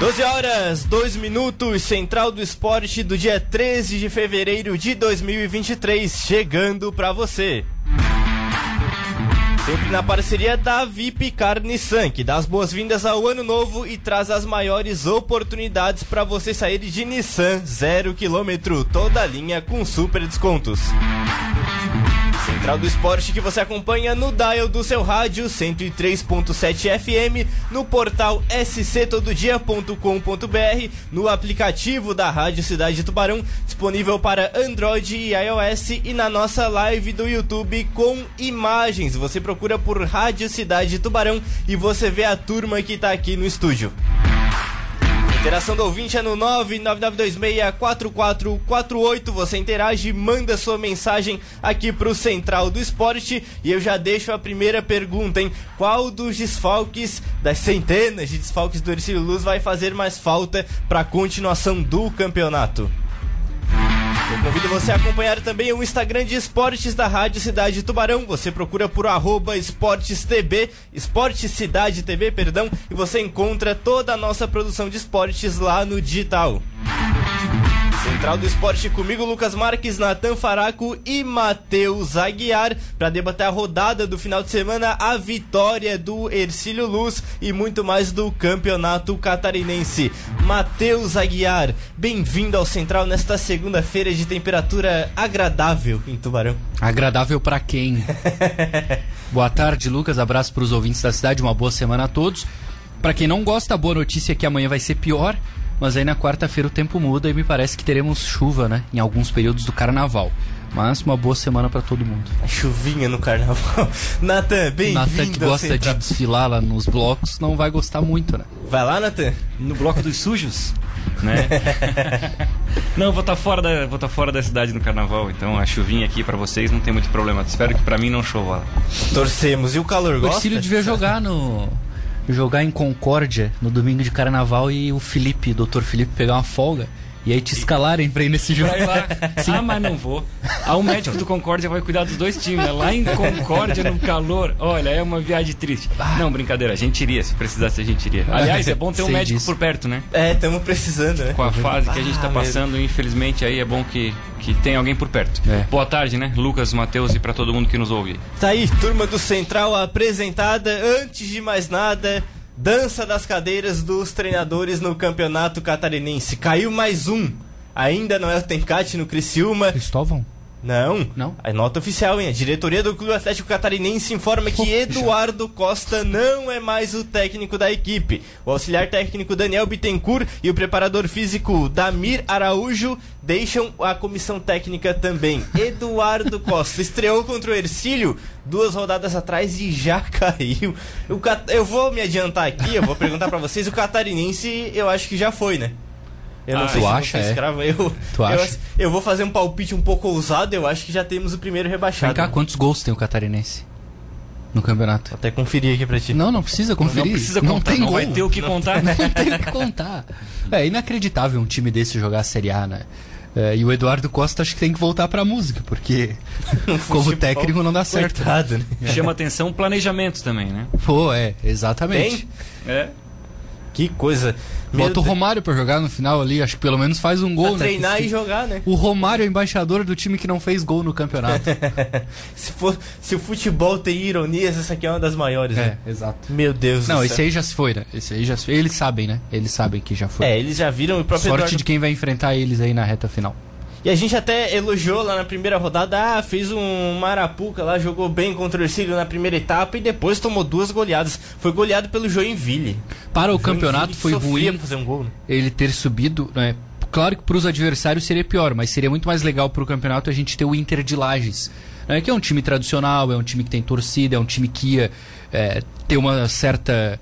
12 horas, 2 minutos, Central do Esporte do dia 13 de fevereiro de 2023, chegando para você. Sempre na parceria da VIP Nissan, que dá as boas-vindas ao ano novo e traz as maiores oportunidades para você sair de Nissan zero quilômetro, toda linha com super descontos. Central do Esporte que você acompanha no dial do seu rádio 103.7 FM, no portal sctododia.com.br, no aplicativo da Rádio Cidade Tubarão, disponível para Android e iOS e na nossa live do YouTube com imagens. Você procura por Rádio Cidade Tubarão e você vê a turma que está aqui no estúdio. Interação do ouvinte é no 999264448. Você interage, manda sua mensagem aqui pro Central do Esporte. E eu já deixo a primeira pergunta, hein? Qual dos desfalques, das centenas de desfalques do Ercílio Luz, vai fazer mais falta para a continuação do campeonato? Convido você a acompanhar também o Instagram de esportes da Rádio Cidade Tubarão. Você procura por arroba esportestv, Esporte Cidade TV, perdão, e você encontra toda a nossa produção de esportes lá no digital. Central do Esporte comigo, Lucas Marques, Natan Faraco e Matheus Aguiar, para debater a rodada do final de semana, a vitória do Ercílio Luz e muito mais do Campeonato Catarinense. Matheus Aguiar, bem-vindo ao Central nesta segunda-feira de temperatura agradável em Tubarão. Agradável para quem? boa tarde, Lucas. Abraço para os ouvintes da cidade. Uma boa semana a todos. Para quem não gosta, a boa notícia é que amanhã vai ser pior. Mas aí na quarta-feira o tempo muda e me parece que teremos chuva, né? Em alguns períodos do carnaval. Mas uma boa semana para todo mundo. A chuvinha no carnaval. Natan, bem-vindo. Natan que gosta de desfilar lá nos blocos não vai gostar muito, né? Vai lá, Natan. No bloco dos sujos? Né? não, vou estar tá fora da, vou tá fora da cidade no carnaval, então a chuvinha aqui para vocês não tem muito problema. Espero que para mim não chova. Torcemos. E o calor o gosta? O Cílio devia jogar no jogar em Concórdia no domingo de carnaval e o Felipe, doutor Felipe, pegar uma folga. E aí te escalarem pra ir nesse jogo. Lá. Sim. Ah, mas não vou. Ah, o médico do Concórdia vai cuidar dos dois times. Né? Lá em Concórdia, no calor. Olha, é uma viagem triste. Não, brincadeira, a gente iria. Se precisasse, a gente iria. Aliás, é bom ter um Sei médico disso. por perto, né? É, estamos precisando, né? Com a fase que a gente tá passando, mesmo. infelizmente, aí é bom que, que tem alguém por perto. É. Boa tarde, né? Lucas, Matheus e para todo mundo que nos ouve. Tá aí, turma do Central apresentada. Antes de mais nada. Dança das cadeiras dos treinadores no campeonato catarinense. Caiu mais um. Ainda não é o Tencate no Criciúma. Cristóvão? Não. Não. A nota oficial, hein? A diretoria do Clube Atlético Catarinense informa que Eduardo Costa não é mais o técnico da equipe. O auxiliar técnico Daniel Bittencourt e o preparador físico Damir Araújo deixam a comissão técnica também. Eduardo Costa estreou contra o Ercílio duas rodadas atrás e já caiu. Eu vou me adiantar aqui, eu vou perguntar para vocês. O catarinense eu acho que já foi, né? Eu não ah, sei tu se acha, é? escravo. Eu, tu acha? Eu, eu, vou fazer um palpite um pouco ousado. Eu acho que já temos o primeiro rebaixado. Vem cá, quantos gols tem o Catarinense? No campeonato. Vou até conferir aqui pra ti. Não, não precisa conferir. Não, precisa contar, não tem não gol. vai ter o que contar. Não, não tem o que contar. É inacreditável um time desse jogar a Série A, né? É, e o Eduardo Costa acho que tem que voltar pra música, porque como técnico não dá certo. Coitado, né? Chama atenção planejamento também, né? Pô, é, exatamente. Tem? É. Que coisa. Bota o Romário pra jogar no final ali, acho que pelo menos faz um gol, pra né? treinar e jogar, né? O Romário é o embaixador do time que não fez gol no campeonato. se, for, se o futebol tem ironias, essa aqui é uma das maiores, é, né? exato. Meu Deus Não, esse aí já se foi, né? Esse aí já se foi. Eles sabem, né? Eles sabem que já foi. É, eles já viram o próprio Sorte Eduardo... de quem vai enfrentar eles aí na reta final. E a gente até elogiou lá na primeira rodada, ah, fez um Marapuca lá, jogou bem contra o Ercílio na primeira etapa e depois tomou duas goleadas. Foi goleado pelo Joinville. Para o, o campeonato foi ruim fazer um gol, né? ele ter subido, né? Claro que para os adversários seria pior, mas seria muito mais legal para o campeonato a gente ter o Inter de Lages. Né? Que é um time tradicional, é um time que tem torcida, é um time que ia é, ter uma certa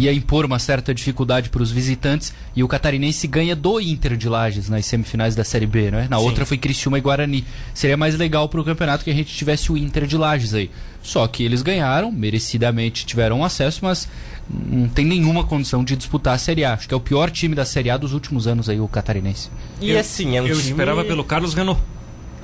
ia impor uma certa dificuldade para os visitantes e o catarinense ganha do Inter de Lages nas semifinais da Série B, né? Na Sim. outra foi Criciúma e Guarani. Seria mais legal para o campeonato que a gente tivesse o Inter de Lages aí. Só que eles ganharam, merecidamente tiveram acesso, mas não tem nenhuma condição de disputar a Série A. Acho que é o pior time da Série A dos últimos anos aí, o catarinense. E assim, é um eu time... esperava pelo Carlos Renault.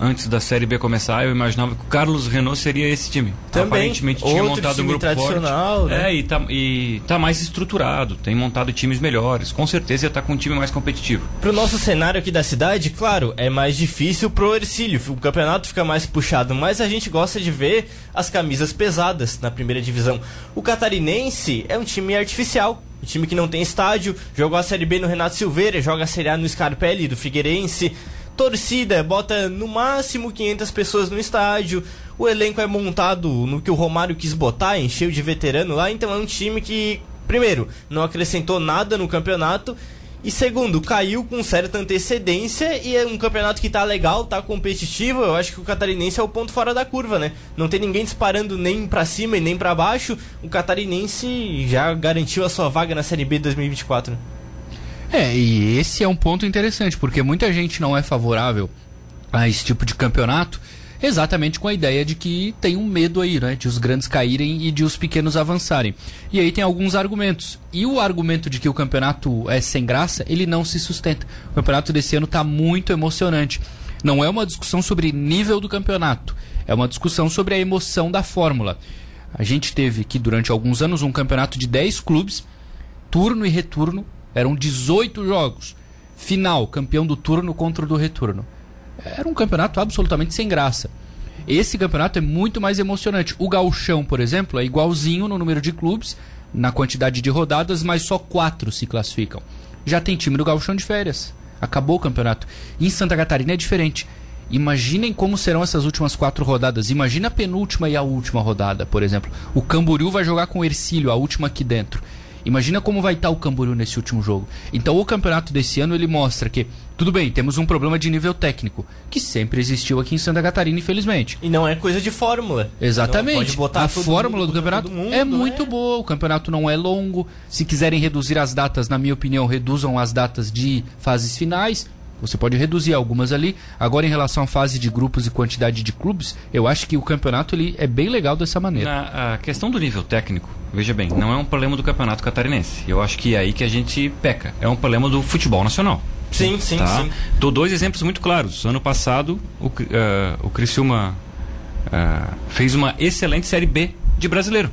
Antes da Série B começar, eu imaginava que o Carlos Renault seria esse time. Também. Aparentemente tinha montado um grupo tradicional, forte. né? É, e tá, e tá mais estruturado, tem montado times melhores. Com certeza ia estar com um time mais competitivo. Pro nosso cenário aqui da cidade, claro, é mais difícil pro Ercílio. O campeonato fica mais puxado, mas a gente gosta de ver as camisas pesadas na primeira divisão. O catarinense é um time artificial. Um time que não tem estádio, jogou a Série B no Renato Silveira, joga a Série A no Scarpelli do Figueirense. Torcida, bota no máximo 500 pessoas no estádio. O elenco é montado no que o Romário quis botar, encheu de veterano lá. Então é um time que, primeiro, não acrescentou nada no campeonato. E segundo, caiu com certa antecedência e é um campeonato que tá legal, tá competitivo. Eu acho que o catarinense é o ponto fora da curva, né? Não tem ninguém disparando nem para cima e nem para baixo. O catarinense já garantiu a sua vaga na Série B 2024. É, e esse é um ponto interessante, porque muita gente não é favorável a esse tipo de campeonato, exatamente com a ideia de que tem um medo aí, né? De os grandes caírem e de os pequenos avançarem. E aí tem alguns argumentos. E o argumento de que o campeonato é sem graça, ele não se sustenta. O campeonato desse ano está muito emocionante. Não é uma discussão sobre nível do campeonato, é uma discussão sobre a emoção da fórmula. A gente teve aqui durante alguns anos um campeonato de 10 clubes, turno e retorno, eram 18 jogos. Final, campeão do turno contra o do retorno. Era um campeonato absolutamente sem graça. Esse campeonato é muito mais emocionante. O gauchão, por exemplo, é igualzinho no número de clubes, na quantidade de rodadas, mas só quatro se classificam. Já tem time do gauchão de férias. Acabou o campeonato. Em Santa Catarina é diferente. Imaginem como serão essas últimas quatro rodadas. Imagina a penúltima e a última rodada, por exemplo. O Camboriú vai jogar com o Ercílio, a última aqui dentro. Imagina como vai estar o Camboriú nesse último jogo. Então o campeonato desse ano ele mostra que, tudo bem, temos um problema de nível técnico, que sempre existiu aqui em Santa Catarina, infelizmente. E não é coisa de fórmula. Exatamente. a fórmula mundo, do campeonato mundo, é muito é. boa. O campeonato não é longo. Se quiserem reduzir as datas, na minha opinião, reduzam as datas de fases finais. Você pode reduzir algumas ali. Agora, em relação à fase de grupos e quantidade de clubes, eu acho que o campeonato ele é bem legal dessa maneira. Na, a questão do nível técnico, veja bem, não é um problema do campeonato catarinense. Eu acho que é aí que a gente peca. É um problema do futebol nacional. Sim, sim, tá? sim. Dou dois exemplos muito claros. Ano passado, o, uh, o Criciúma uh, fez uma excelente Série B de brasileiro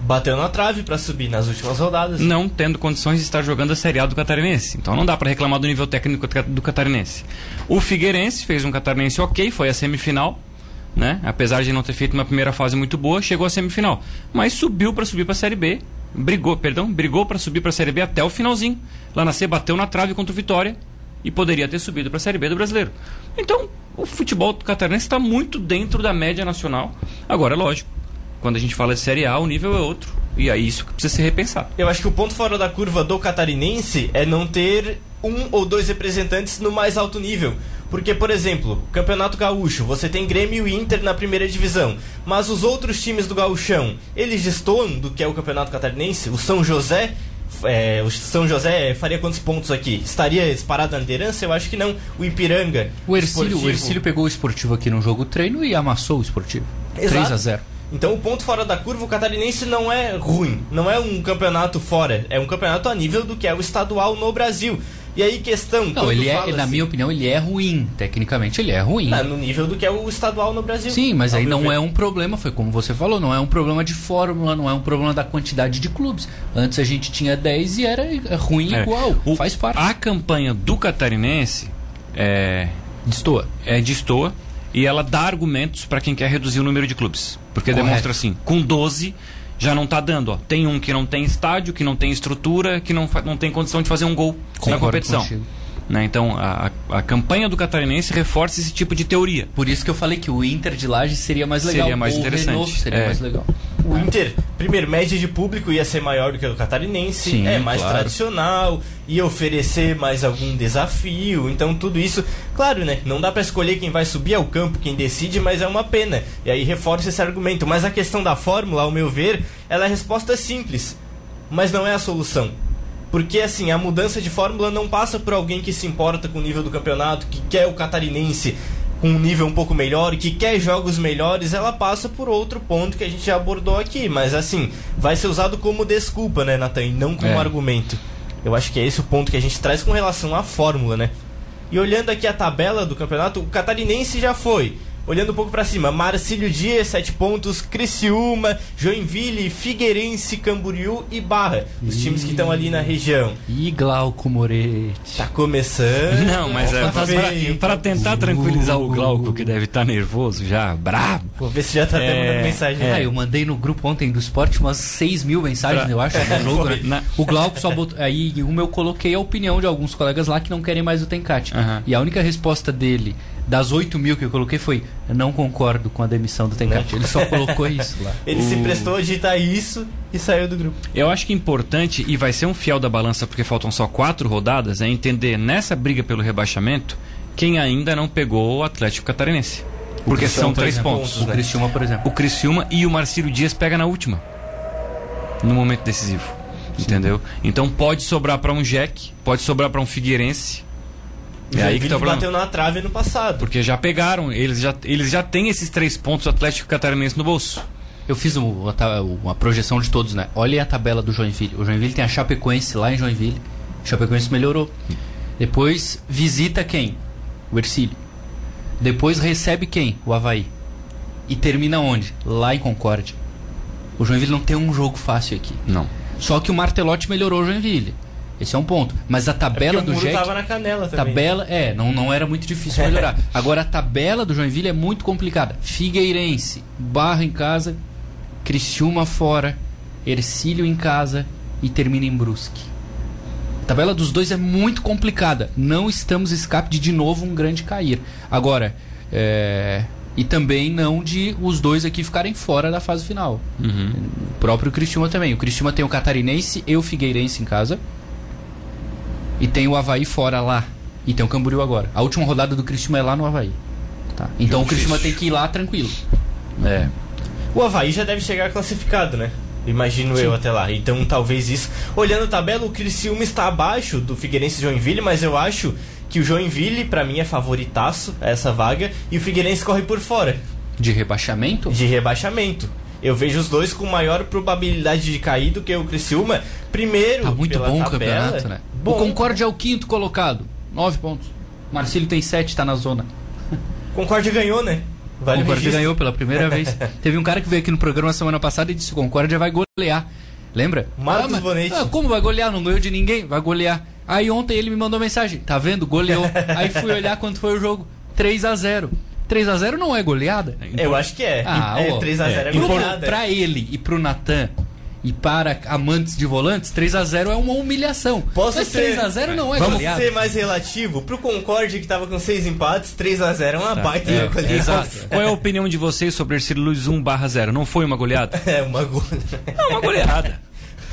bateu na trave para subir nas últimas rodadas. Não tendo condições de estar jogando a Série A do Catarinense. Então não dá para reclamar do nível técnico do Catarinense. O Figueirense fez um Catarinense ok, foi a semifinal, né? Apesar de não ter feito uma primeira fase muito boa, chegou à semifinal. Mas subiu para subir para a Série B. Brigou, perdão, brigou para subir para a Série B até o finalzinho. Lá na C bateu na trave contra o Vitória e poderia ter subido para a Série B do Brasileiro. Então, o futebol catarinense está muito dentro da média nacional. Agora, é lógico, quando a gente fala de Série A, o nível é outro. E é isso que precisa ser repensado. Eu acho que o ponto fora da curva do catarinense é não ter um ou dois representantes no mais alto nível. Porque, por exemplo, Campeonato Gaúcho, você tem Grêmio e Inter na primeira divisão. Mas os outros times do Gaúchão, eles destoam do que é o Campeonato Catarinense? O São José é, o São José faria quantos pontos aqui? Estaria disparado na liderança? Eu acho que não. O Ipiranga. O Ercílio, o Ercílio pegou o esportivo aqui no jogo treino e amassou o esportivo. Exato. 3 a 0 então o ponto fora da curva, o catarinense não é ruim, não é um campeonato fora, é um campeonato a nível do que é o estadual no Brasil. E aí questão. Não, ele é, na assim, minha opinião, ele é ruim. Tecnicamente ele é ruim. Não, no nível do que é o estadual no Brasil. Sim, mas aí não ver. é um problema, foi como você falou, não é um problema de fórmula, não é um problema da quantidade de clubes. Antes a gente tinha 10 e era ruim é. igual. O, faz parte. A campanha do catarinense é. Destoa. É destoa e ela dá argumentos para quem quer reduzir o número de clubes. Porque Correto. demonstra assim, com 12 já não está dando. Ó. Tem um que não tem estádio, que não tem estrutura, que não, não tem condição de fazer um gol Concordo na competição. Contigo. Né? Então, a, a campanha do catarinense reforça esse tipo de teoria. Por isso que eu falei que o Inter de Laje seria mais legal. Seria mais interessante. Renault seria é. mais legal. O Inter, primeiro, média de público ia ser maior do que o do catarinense, Sim, é mais claro. tradicional, ia oferecer mais algum desafio, então tudo isso, claro, né? Não dá para escolher quem vai subir ao campo, quem decide, mas é uma pena. E aí reforça esse argumento. Mas a questão da fórmula, ao meu ver, ela é a resposta simples, mas não é a solução. Porque assim, a mudança de fórmula não passa por alguém que se importa com o nível do campeonato, que quer o catarinense com um nível um pouco melhor, que quer jogos melhores, ela passa por outro ponto que a gente já abordou aqui. Mas assim, vai ser usado como desculpa, né, Nathan? E não como é. argumento. Eu acho que é esse o ponto que a gente traz com relação à fórmula, né? E olhando aqui a tabela do campeonato, o catarinense já foi. Olhando um pouco para cima, Marcílio Dias, 7 pontos, Criciúma, Joinville, Figueirense, Camboriú e Barra. Os times que estão ali na região. E Glauco Moretti. Tá começando. Não, mas é para tentar tranquilizar o Glauco, que deve estar tá nervoso já, brabo. Vou ver se já tá é, mandando mensagem. É. Ah, eu mandei no grupo ontem do esporte umas 6 mil mensagens, pra... eu acho, no jogo, né? Na... O Glauco só botou. Aí uma eu coloquei a opinião de alguns colegas lá que não querem mais o Tencate. E a única resposta dele das 8 mil que eu coloquei foi eu não concordo com a demissão do Tencate. Ele só colocou isso lá. Ele o... se prestou a digitar isso e saiu do grupo. Eu acho que é importante, e vai ser um fiel da balança porque faltam só quatro rodadas, é entender nessa briga pelo rebaixamento quem ainda não pegou o Atlético Catarinense. Porque são três exemplo, pontos. O Criciúma, por exemplo. O Criciúma e o Marcílio Dias pega na última. No momento decisivo. Sim. Entendeu? Então pode sobrar para um Jack, pode sobrar para um Figueirense, é aí que tá bateu na trave no passado. Porque já pegaram, eles já, eles já têm esses três pontos Atlético Catarinense no bolso. Eu fiz uma, uma projeção de todos, né? Olha a tabela do Joinville. O Joinville tem a Chapecoense lá em Joinville. A Chapecoense melhorou. Depois visita quem? O Ercílio. Depois recebe quem? O Havaí. E termina onde? Lá em Concórdia. O Joinville não tem um jogo fácil aqui. Não. Só que o Martelotti melhorou o Joinville. Esse é um ponto. Mas a é tabela é do Jack. tava na canela também. Tabela, é, não, não era muito difícil melhorar. Agora a tabela do Joinville é muito complicada. Figueirense, Barra em casa, Criciúma fora, Ercílio em casa e termina em Brusque. A tabela dos dois é muito complicada. Não estamos escape de de novo um grande cair. Agora, é, e também não de os dois aqui ficarem fora da fase final. Uhum. O próprio Criciúma também. O Criciúma tem o Catarinense e o Figueirense em casa. E tem o Havaí fora lá. E tem o Camboriú agora. A última rodada do Criciúma é lá no Havaí. Tá. Então o Criciúma tem que ir lá tranquilo. É. O Havaí já deve chegar classificado, né? Imagino Sim. eu até lá. Então talvez isso. Olhando a tabela, o Criciúma está abaixo do Figueirense e Joinville, mas eu acho que o Joinville, para mim, é favoritaço a essa vaga e o Figueirense corre por fora. De rebaixamento? De rebaixamento. Eu vejo os dois com maior probabilidade de cair do que o Criciúma. Primeiro, tá muito bom tabela, o campeonato, né? Bom. O Concorde é o quinto colocado, nove pontos. Marcílio tem sete, está na zona. Concorde ganhou, né? Vale Concórdia ganhou pela primeira vez. Teve um cara que veio aqui no programa semana passada e disse: o Concórdia vai golear. Lembra? Marcos ah, Bonetti. Ah, como vai golear? Não ganhou de ninguém? Vai golear. Aí ontem ele me mandou mensagem: tá vendo? Goleou. Aí fui olhar quanto foi o jogo: 3 a 0 3 a 0 não é goleada? Eu acho que é. Ah, é 3 a 0 é, é goleada. Pra ele e pro Natan e para amantes de volantes, 3 a 0 é uma humilhação. Posso Mas ser... 3 a 0 não é Vamos goleada. ser mais relativo. Pro Concorde que tava com 6 empates, 3 a 0 é uma tá. baita é, goleada. Exato. Qual é a opinião de vocês sobre esse Luiz 1 barra 0? Não foi uma goleada? É uma goleada. É uma goleada.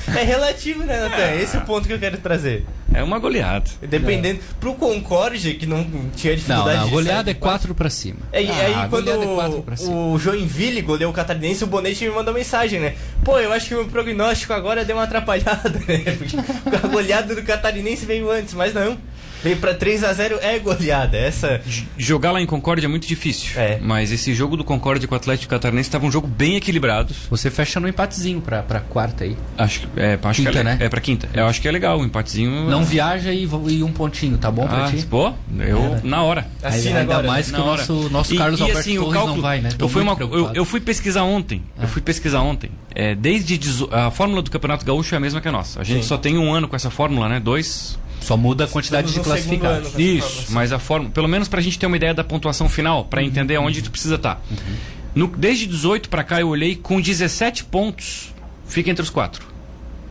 É relativo, né, Natan? É. Esse é o ponto que eu quero trazer. É uma goleada. Dependendo. É. Pro Concorde, que não tinha dificuldade não, não, de goleada é 4 pra cima. É, e ah, aí, quando é o, o Joinville goleou o Catarinense, o Bonete me mandou mensagem, né? Pô, eu acho que o meu prognóstico agora deu uma atrapalhada, né? Porque a goleada do Catarinense veio antes, mas não. Veio pra 3 a 0 é goleada. Essa... Jogar lá em Concórdia é muito difícil. É. Mas esse jogo do Concórdia com o Atlético Catarinense estava um jogo bem equilibrado. Você fecha no empatezinho pra, pra quarta aí. Acho, é, acho quinta, que é, né? É pra quinta. Eu acho que é legal, o um empatezinho. Não viaja e, e, um pontinho, tá bom pra ah, ti? Pô, eu é, né? na hora. Assina ainda agora, mais que o nosso, nosso Carlos e, Alberto e assim, o cálculo, não vai, né? eu fui, uma, eu, eu, fui pesquisar ontem. Eu ah. fui pesquisar ontem. É, desde a fórmula do Campeonato Gaúcho é a mesma que a nossa. A gente Sim. só tem um ano com essa fórmula, né? Dois só muda a quantidade Estamos de classificados. Isso, mas a forma, pelo menos para a gente ter uma ideia da pontuação final, para uhum. entender onde tu precisa estar. Tá. Uhum. No, desde 18 para cá eu olhei com 17 pontos, fica entre os quatro.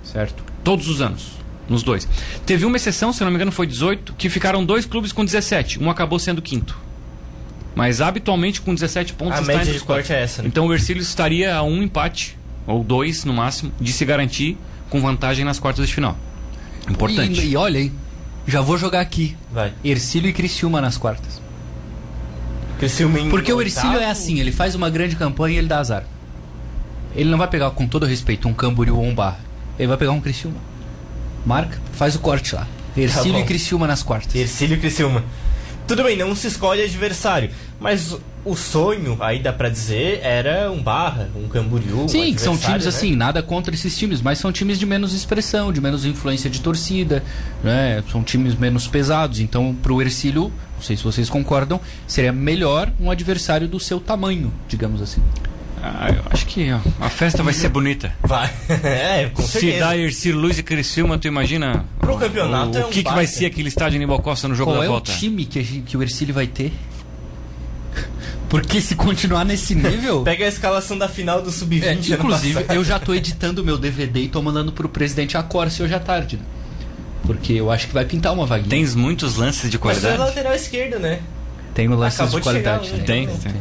Certo. Todos os anos, nos dois. Teve uma exceção, se não me engano foi 18, que ficaram dois clubes com 17, um acabou sendo quinto. Mas habitualmente com 17 pontos a média de corte é essa. Né? Então o Ercílio estaria a um empate, ou dois no máximo, de se garantir com vantagem nas quartas de final. Importante. E, e olha, hein? Já vou jogar aqui. Vai. Ercílio e Criciúma nas quartas. Criciúma em Porque o Ercílio é assim, ele faz uma grande campanha e ele dá azar. Ele não vai pegar, com todo respeito, um Camboriú ou um Barra. Ele vai pegar um Criciúma. Marca, faz o corte lá. Ercílio tá e Criciúma nas quartas. Ercílio e Criciúma. Tudo bem, não se escolhe adversário. Mas o sonho, aí dá pra dizer, era um Barra, um Camboriú. Sim, um são times né? assim, nada contra esses times, mas são times de menos expressão, de menos influência de torcida, né? São times menos pesados. Então, pro Ercílio, não sei se vocês concordam, seria melhor um adversário do seu tamanho, digamos assim. Ah, eu acho que a festa vai ser bonita. Vai. é, com certeza. Se dá Ercílio Luz e Criciúma, tu imagina Pro campeonato o, é um o que, que vai ser aquele estádio Aníbal Costa no jogo Qual da é volta? o time que, que o Ercílio vai ter? Porque se continuar nesse nível... Pega a escalação da final do É, Sub-20 ano inclusive, eu já tô editando o meu DVD e tô mandando pro presidente Acorce hoje à tarde, né? Porque eu acho que vai pintar uma vaguinha. Tens muitos lances de Mas foi qualidade? lateral esquerdo, né? Tem o lance de de chegar qualidade. um, né? Tem, tem.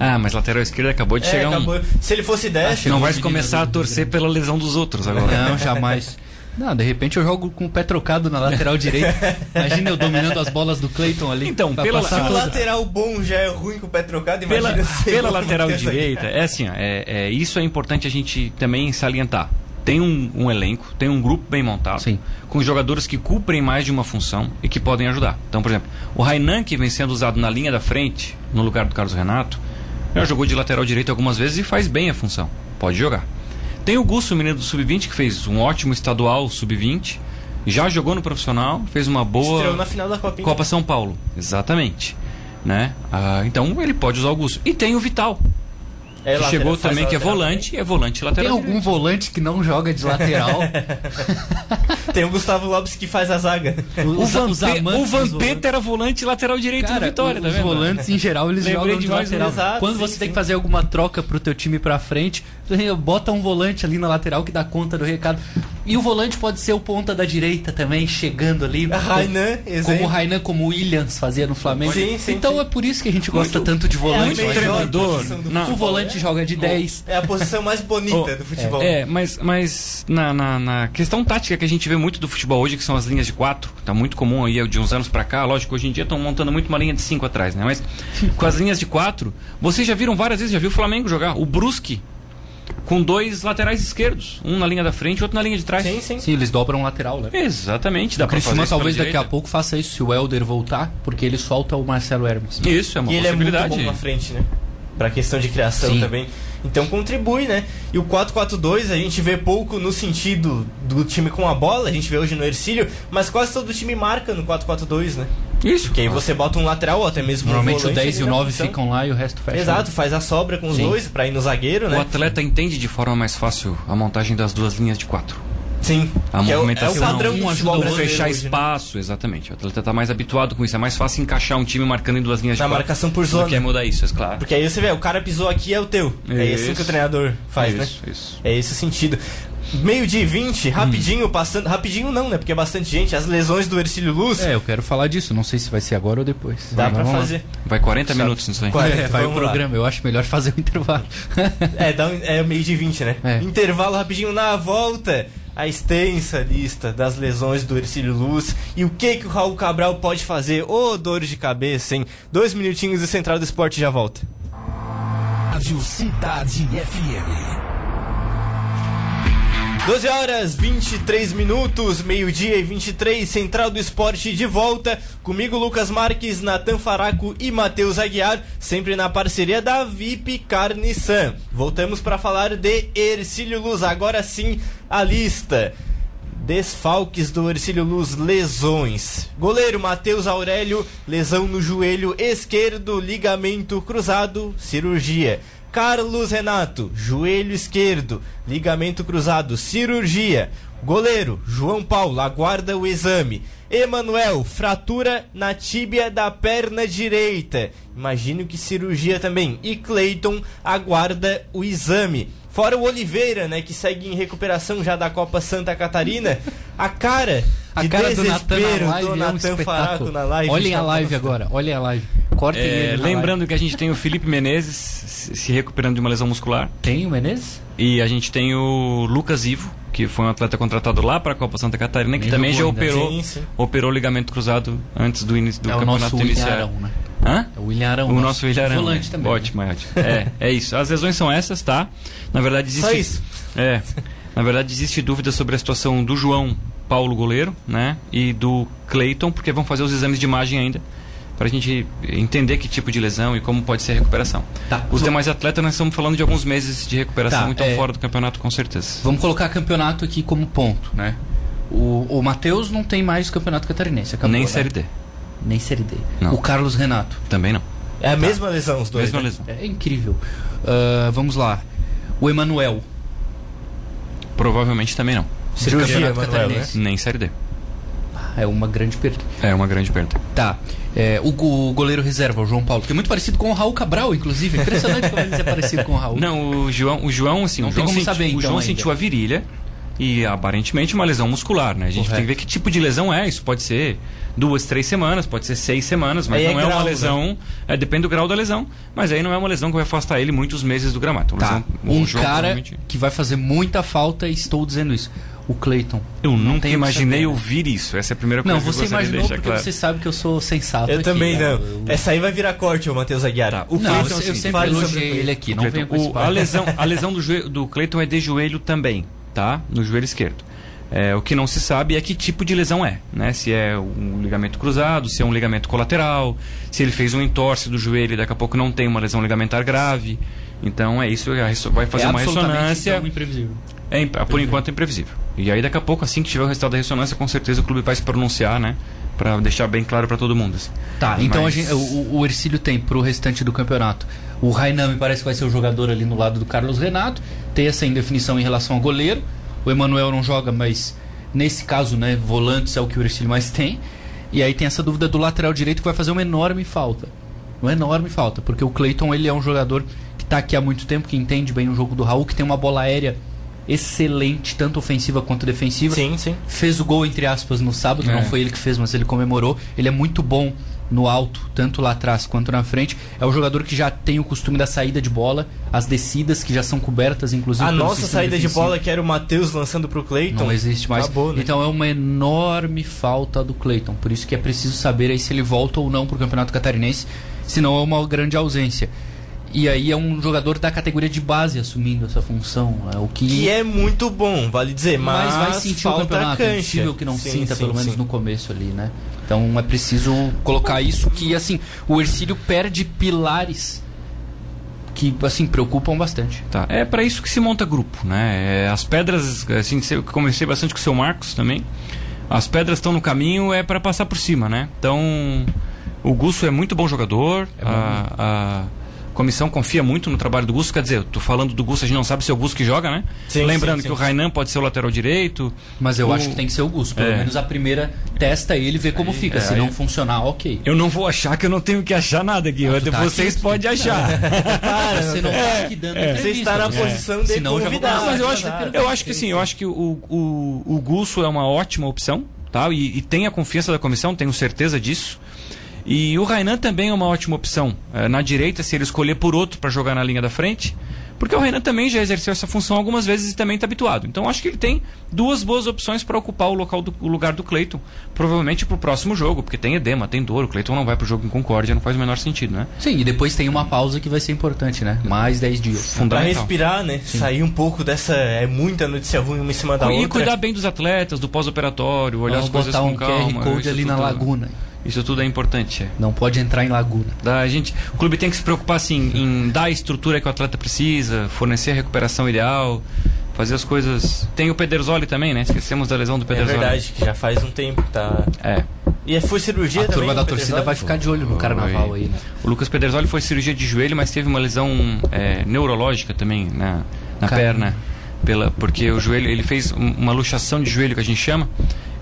Ah, mas lateral esquerdo acabou de É, chegar um. acabou. Se ele fosse 10, Não vai começar a torcer Grêmio. pela lesão dos outros agora. Não, jamais. Não, de repente eu jogo com o pé trocado na lateral direita. Imagina eu dominando as bolas do Clayton ali. Então, pela- se o lateral bom já é ruim com o pé trocado, Pela, imagina pela eu lateral direita, é assim, ó, é, é, isso é importante a gente também salientar. Tem um, um elenco, tem um grupo bem montado, Sim. com jogadores que cumprem mais de uma função e que podem ajudar. Então, por exemplo, o Rainan, que vem sendo usado na linha da frente, no lugar do Carlos Renato, já jogou de lateral direito algumas vezes e faz bem a função. Pode jogar. Tem o Gusto, menino do Sub-20, que fez um ótimo estadual Sub-20, já jogou no profissional, fez uma boa. Estreou na final da Copinha. Copa São Paulo, exatamente. Né? Ah, então ele pode usar o Gusto. E tem o Vital, É, chegou também, que é volante, é volante Tem lateral. algum direito. volante que não joga de lateral? Tem o Gustavo Lopes que faz a zaga. O Os- os o Vampeta era volante lateral direito Cara, do Vitória, tá os volantes em geral eles Lembrei jogam de do lateral. exato, Quando sim, você sim. tem que fazer alguma troca pro teu time pra frente, bota um volante ali na lateral que dá conta do recado. E o volante pode ser o ponta da direita também, chegando ali. Rainan, como o Rainan, como o Williams fazia no Flamengo. Sim, sim, então sim. é por isso que a gente gosta Muito- tanto de volante. muito treinador. posição do Não. O volante é. joga de 10. É a posição mais bonita Oh, do futebol. É, mas, mas na, na, na questão tática que a gente vê muito do futebol hoje, que são as linhas de quatro, tá muito comum aí de uns anos pra cá, lógico, hoje em dia estão montando muito uma linha de cinco atrás, né? Mas com as linhas de quatro, vocês já viram várias vezes, já viu o Flamengo jogar, o Brusque, com dois laterais esquerdos, um na linha da frente e outro na linha de trás. Sim, sim. Sim, eles dobram lateral, né? Exatamente, dá O pra fazer isso talvez daqui a direita. pouco faça isso se o Helder voltar, porque ele solta o Marcelo Hermes. Isso, é uma E ele é muito possibilidade. bom na frente, né? Pra questão de criação Sim. também. Então contribui, né? E o 4-4-2 a gente vê pouco no sentido do time com a bola, a gente vê hoje no Ercílio, mas quase todo time marca no 4-4-2, né? Isso. Porque aí você bota um lateral ou até mesmo Normalmente um o volante 10 e o ali na 9 função. ficam lá e o resto fecha. Exato, faz a sobra com os Sim. dois pra ir no zagueiro, O né? atleta entende de forma mais fácil a montagem das duas linhas de quatro. Sim. A é o- movimentação. É o padrão Um ajuda o fechar hoje, né? espaço, exatamente. O atleta tá mais habituado com isso. É mais fácil encaixar um time marcando em duas linhas de Na marcação por zona. que é mudar isso, é claro. Porque aí você vê, o cara pisou aqui é o teu. É assim Isso. que o treinador faz, né? isso, isso. É esse o sentido. Meio dia e 20, rapidinho Hum. passando. Rapidinho não, né? Porque é bastante gente. As lesões do Ercílio Luz. É, eu quero falar disso. Não sei se vai ser agora ou depois. Dá Mas pra vamos lá. fazer. Vai 40 Sabe. minutos nisso aí. Qual- É, vai o Vamos lá. programa. Eu acho melhor fazer o intervalo. É, dá um, é meio de 20, né? É. Intervalo rapidinho na volta. A extensa lista das lesões do Ercílio Luz e o que que o Raul Cabral pode fazer. Ô, dores de cabeça, hein? Dois minutinhos e Central do Esporte já volta. Rádio Cidade FM. 12 horas 23 minutos, meio-dia e 23, Central do Esporte de volta. Comigo, Lucas Marques, Natan Faraco e Matheus Aguiar, sempre na parceria da VIP Carniçan. Voltamos para falar de Ercílio Luz, agora sim a lista. Desfalques do Ercílio Luz, lesões. Goleiro Matheus Aurélio, lesão no joelho esquerdo, ligamento cruzado, cirurgia. Carlos Renato, joelho esquerdo, ligamento cruzado, cirurgia. Goleiro João Paulo, aguarda o exame. Emanuel, fratura na tíbia da perna direita. Imagino que cirurgia também. E Cleiton aguarda o exame. Fora o Oliveira, né, que segue em recuperação já da Copa Santa Catarina. A cara A de cara do Natan desespero do é um Natan. Faraco na live. Olhem a live agora. Olhem a live. Cortem É, lembrando live. que a gente tem o Felipe Menezes se recuperando de uma lesão muscular. Tem o Menezes? E a gente tem o Lucas Ivo, que foi um atleta contratado lá para a Copa Santa Catarina, que Nem também já ainda. operou, Sim, sim. operou o ligamento cruzado antes do início do é o campeonato nosso William iniciar. Arão, né? Hã? O William Arão. O nosso William Arão. Volante também. Ótimo, é ótimo. É, é isso. As lesões são essas, tá? Na verdade existe. Só isso. É. Na verdade existe dúvida sobre a situação do João Paulo goleiro, né? E do Cleiton, porque vão fazer os exames de imagem ainda. para a gente entender que tipo de lesão e como pode ser a recuperação. Tá. Os demais atletas, nós estamos falando de alguns meses de recuperação, tá, então é... fora do campeonato, com certeza. Vamos colocar campeonato aqui como ponto, né? O, o Matheus não tem mais campeonato catarinense, acabou, Nem né? Série D. Nem Série D. Não. O Carlos Renato. Também não. É a tá. mesma lesão, os dois. Mesma né? lesão. É incrível. Uh, vamos lá. O Emanuel. Provavelmente também não. Cirurgia, Emanuel, né? Nem Série D. É uma grande perda. É uma grande perda. Tá. É, o, o, goleiro reserva, o João Paulo, que é muito parecido com o Raul Cabral, inclusive. Impressionante como ele é parecido com o Raul. Não, o João, o João assim, não o João, tem como senti, saber, o então, João ainda. sentiu a virilha e aparentemente uma lesão muscular, né? A gente Correto. tem que ver que tipo de lesão é. Isso pode ser duas, três semanas, pode ser seis semanas, mas Aí é não é, grau, uma né? lesão. É, depende do grau da lesão, mas aí não é uma lesão que vai afastar ele muitos meses do gramado. Tá. lesão- o Um João cara provavelmente- que vai fazer muita falta e estou dizendo isso. O Cleiton. Eu nunca tenho que imaginei saber. ouvir isso. Essa é a primeira coisa Não, que eu você gostaria de imaginou deixar porque claro. você sabe que eu sou sensato Eu aqui, também né? não. Eu- Essa aí vai virar corte, ô Matheus Aguiar. Tá. O Não, Cleiton, eu, eu sempre elogiei o ele aqui, não o- a lesão, a lesão do, joelho, do Cleiton é de joelho também, tá? No joelho esquerdo. É, o que não se sabe é que tipo de lesão é, né? Se é um ligamento cruzado, se é um ligamento colateral, se ele fez um entorse do joelho e daqui a pouco não tem uma lesão ligamentar grave. Então é isso, resso- vai fazer é uma ressonância. então, imprevisível. É, imp- por enquanto é imprevisível. E aí daqui a pouco, assim que tiver o resultado da ressonância, com certeza o clube vai se pronunciar, né? Pra deixar bem claro pra todo mundo. assim. Tá, então Mas- a gente- o, o Ercílio tem pro restante do campeonato. O Rainan me parece que vai ser o jogador ali no lado do Carlos Renato. Tem essa indefinição em relação ao goleiro. O Emanuel não joga, mas nesse caso, né, volantes é o que o Ercílio mais tem. E aí tem essa dúvida do lateral direito que vai fazer uma enorme falta. Uma enorme falta, porque o Cleiton ele é um jogador que tá aqui há muito tempo, que entende bem o jogo do Raul, que tem uma bola aérea excelente, tanto ofensiva quanto defensiva Sim, sim. fez o gol, entre aspas, no sábado. É. Não foi ele que fez, mas ele comemorou. Ele é muito bom no alto, tanto lá atrás quanto na frente. É um jogador que já tem o costume da saída de bola, as descidas que já são cobertas, inclusive. A nossa saída de defensivo. bola, que era o Matheus lançando pro Cleiton. Não existe mais. Acabou, né? Então é uma enorme falta do Cleiton. Por isso que é preciso saber aí se ele volta ou não pro Campeonato Catarinense. Senão é uma grande ausência. E aí é um jogador da categoria de base assumindo essa função. É o que, Que é muito bom, vale dizer, mas, mas, vai sentir o falta campeonato. É cancha. impossível que não Sim, sinta, sim, pelo menos sim. no começo ali, né? Então é preciso colocar isso que, assim, o Ercílio perde pilares que, assim, preocupam bastante. Tá. É para isso que se monta grupo, né? É, as pedras, assim, eu conversei bastante com o seu Marcos também. As pedras estão no caminho, é para passar por cima, né? Então, o Gusso é muito bom jogador. a, a comissão confia muito no trabalho do Gusso. Quer dizer, eu tô falando do Gusso, a gente não sabe se é o Gusso que joga, né? Sim, Lembrando sim, que sim. o Rainan pode ser o lateral direito. Mas eu O- acho que tem que ser o Gus. Pelo É. menos a primeira testa ele, vê como fica. é, Se aí- não funcionar, ok. Eu não vou achar que eu não tenho que achar nada aqui. tu tá Vocês aqui, podem achar. Cara, Você não tá aqui dando Você entrevista, está na né? posição de Senão começar mas eu acho, fazer eu acho que sim, eu acho que o, o, o Gusso é uma ótima opção, tá? E, e tem a confiança da comissão, tenho certeza disso. E o Rainan também é uma ótima opção. É, na direita, se ele escolher por outro para jogar na linha da frente, porque o Rainan também já exerceu essa função algumas vezes e também está habituado. Então acho que ele tem duas boas opções para ocupar o, local do, o lugar do Cleiton, provavelmente para o próximo jogo, porque tem edema, tem dor. O Cleiton não vai para o jogo em Concórdia, não faz o menor sentido, né? Sim, e depois tem uma pausa que vai ser importante, né? Mais 10 dias. Fundamental. respirar, né? Sair um pouco dessa. É muita notícia ruim uma em cima da E outra. cuidar bem dos atletas, do pós-operatório, olhar Vamos as coisas botar com um calma. QR Code ali na tudo- laguna. Isso tudo é importante. é. Não pode entrar em laguna. Da gente, o clube tem que se preocupar assim, em dar a estrutura que o atleta precisa, fornecer a recuperação ideal, fazer as coisas. Tem o Pedersoli também, né? Esquecemos da lesão do É Pedersoli. verdade, que já faz um tempo que tá. É. E foi cirurgia A também. turma da torcida vai ficar de olho no carnaval Oi. aí, né? O Lucas Pedersoli foi cirurgia de joelho, mas teve uma lesão é, neurológica também na, na Caramba. perna. Pela, porque o joelho, ele fez um- uma luxação de joelho que a gente chama,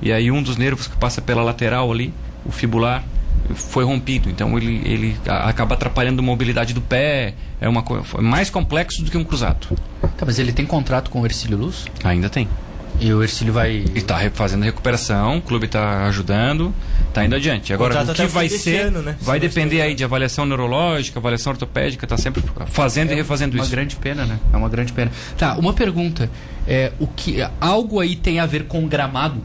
e aí um dos nervos que passa pela lateral ali, o fibular, foi rompido. Então ele, ele acaba atrapalhando a mobilidade do pé. É uma é mais complexo do que um cruzado. Tá, mas ele tem contrato com o Ercílio Luz? Ainda tem. E o Ercílio vai. E está fazendo recuperação, o clube está ajudando, está indo adiante. Agora, o até que o vai ser, ano, né? vai Se depender aí de avaliação neurológica, avaliação ortopédica, está sempre fazendo e refazendo uma isso. grande pena, né? É uma grande pena. Tá, uma pergunta. É, o que, algo aí tem a ver com o gramado?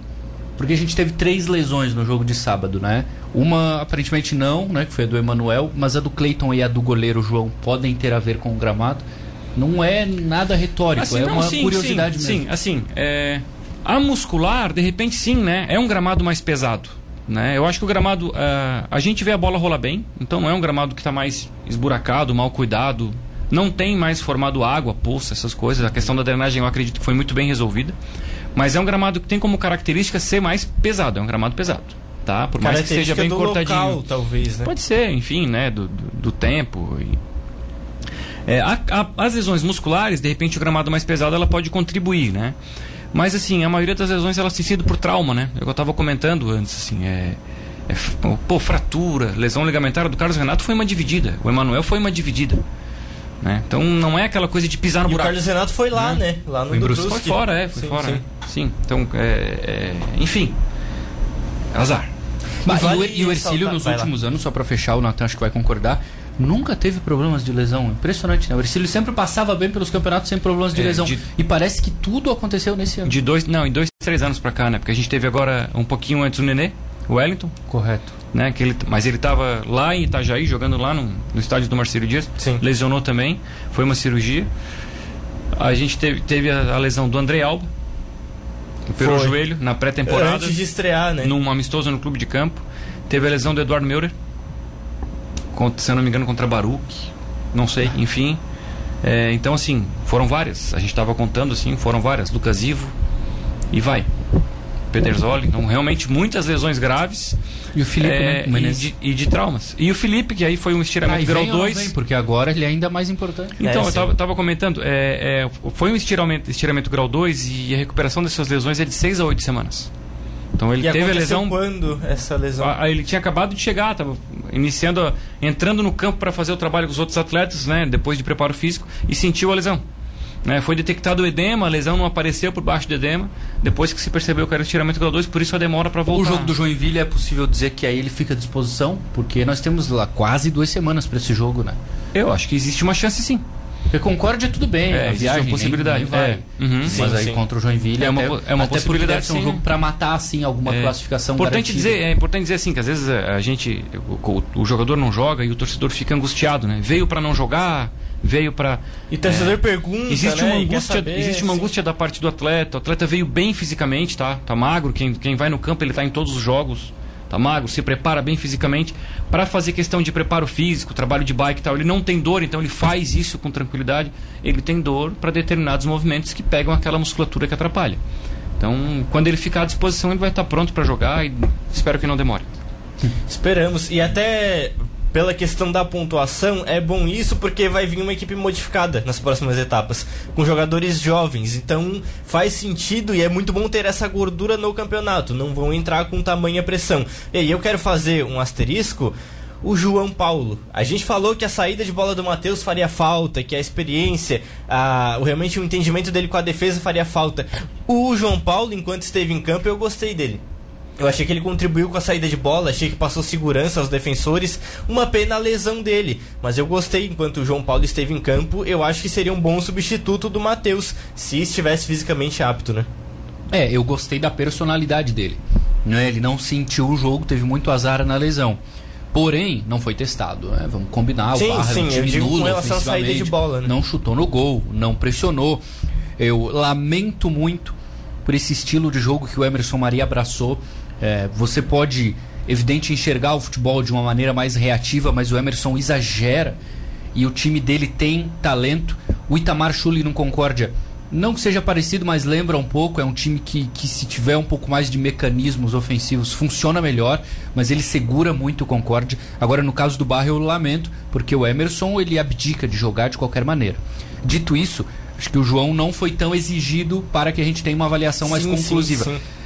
Porque a gente teve três lesões no jogo de sábado, né? Uma aparentemente não, né? Que foi a do Emanuel, mas a do Cleiton e a do goleiro João podem ter a ver com o gramado. Não é nada retórico, Assim, é não, uma sim, curiosidade sim, mesmo. Sim, assim, é, a muscular, de repente sim, né? É um gramado mais pesado. Né? Eu acho que o gramado, uh, a gente vê a bola rolar bem, então não é um gramado que está mais esburacado, mal cuidado. Não tem mais formado água, poça, essas coisas. A questão da drenagem eu acredito que foi muito bem resolvida. Mas é um gramado que tem como característica ser mais pesado, é um gramado pesado. Tá? Por mais que seja bem cortadinho. Local, talvez, né? Pode ser, enfim, né? Do, do, do tempo. E... É, a, a, as lesões musculares, de repente o gramado mais pesado ela pode contribuir, né? Mas assim, a maioria das lesões elas têm sido por trauma, né? Eu estava comentando antes, assim, é, é, pô, fratura, lesão ligamentar do Carlos Renato foi uma dividida, o Emanuel foi uma dividida. Né? Então não é aquela coisa de pisar no e buraco. O Carlos Renato foi lá, né? né? Lá no Brusque. Foi fora, é, foi sim, fora. Sim. É. sim. Então, é, é, enfim, azar. Mas, vale e, o, e Ercílio nos últimos lá. anos, só para fechar, o Natan acho que vai concordar, nunca teve problemas de lesão. Impressionante, né? O Ercílio sempre passava bem pelos campeonatos sem problemas de é, lesão. De... E parece que tudo aconteceu nesse ano. De dois, não, em dois, três anos pra cá, né? Porque a gente teve agora um pouquinho antes o Nenê, o Wellington. Correto. Né? Que ele, mas ele estava lá em Itajaí, jogando lá no, no estádio do Marcelo Dias. Sim. Lesionou também, foi uma cirurgia. A gente teve, teve a, a lesão do André Alba, pelo joelho, na pré-temporada. Antes de estrear, né? Num amistoso no clube de campo. Teve a lesão do Eduardo Meurer, se eu não me engano, contra Baruch, não sei, enfim. É, então, assim, foram várias. A gente estava contando, assim, foram várias. Lucas Ivo e vai. Pedersoli, então realmente muitas lesões graves. E o Felipe, é, né? e, de, e, de, traumas. E o Felipe, que aí foi um estiramento ah, grau 2. Porque agora ele é ainda mais importante. Então, é, eu tava, tava comentando, é, é, foi um estiramento, estiramento grau 2 e a recuperação dessas lesões é de 6 a 8 semanas. Então ele e teve a lesão. quando essa lesão? A, ele tinha acabado de chegar, estava iniciando, entrando no campo para fazer o trabalho com os outros atletas, né? Depois de preparo físico e sentiu a lesão. Né, foi detectado o edema, a lesão não apareceu por baixo do edema, depois que se percebeu que era o estiramento grau 2, por isso a demora para voltar. O jogo do Joinville é possível dizer que aí ele fica à disposição, porque nós temos lá quase duas semanas para esse jogo, né? Eu acho que existe uma chance sim. Porque Concórdia tudo bem, é, a viagem, uma possibilidade. Nem, nem. É. Uhum. Sim, mas aí sim. contra o Joinville é uma, até, é uma possibilidade. Deve ser um jogo para matar assim alguma é. classificação importante dizer É importante dizer assim que às vezes a, gente, o, o, jogador não joga e o torcedor fica angustiado, né? Veio para não jogar, veio para e torcedor é, pergunta existe né? uma angústia existe uma angústia da parte do atleta o atleta veio bem fisicamente tá tá magro quem, quem vai no campo ele tá em todos os jogos tá magro, se prepara bem fisicamente para fazer questão de preparo físico, trabalho de bike e tal. Ele não tem dor, então ele faz isso com tranquilidade. Ele tem dor para determinados movimentos que pegam aquela musculatura que atrapalha. Então, quando ele ficar à disposição, ele vai estar pronto para jogar e espero que não demore. Esperamos. E até pela questão da pontuação, é bom isso porque vai vir uma equipe modificada nas próximas etapas, com jogadores jovens. Então faz sentido e é muito bom ter essa gordura no campeonato. Não vão entrar com tamanha pressão. E aí eu quero fazer um asterisco. O João Paulo. A gente falou que a saída de bola do Matheus faria falta, que a experiência, a, o, realmente o entendimento dele com a defesa faria falta. O João Paulo, enquanto esteve em campo, eu gostei dele. Eu achei que ele contribuiu com a saída de bola, achei que passou segurança aos defensores. Uma pena a lesão dele, mas eu gostei enquanto o João Paulo esteve em campo. Eu acho que seria um bom substituto do Matheus, se estivesse fisicamente apto, né? É, eu gostei da personalidade dele. Né? Ele não sentiu o jogo, teve muito azar na lesão. Porém, não foi testado, né? Vamos combinar. Sim, o Barra sim, digo com relação à saída de bola, né? Não chutou no gol, não pressionou. Eu lamento muito por esse estilo de jogo que o Emerson Maria abraçou é, você pode, evidente, enxergar o futebol de uma maneira mais reativa, mas o Emerson exagera e o time dele tem talento. O Itamar Schulli no Concórdia, não que seja parecido, mas lembra um pouco. É um time que, que, se tiver um pouco mais de mecanismos ofensivos, funciona melhor, mas ele segura muito o Concórdia. Agora, no caso do Barra, eu lamento, porque o Emerson ele abdica de jogar de qualquer maneira. Dito isso, acho que o João não foi tão exigido para que a gente tenha uma avaliação mais sim, conclusiva. Sim, sim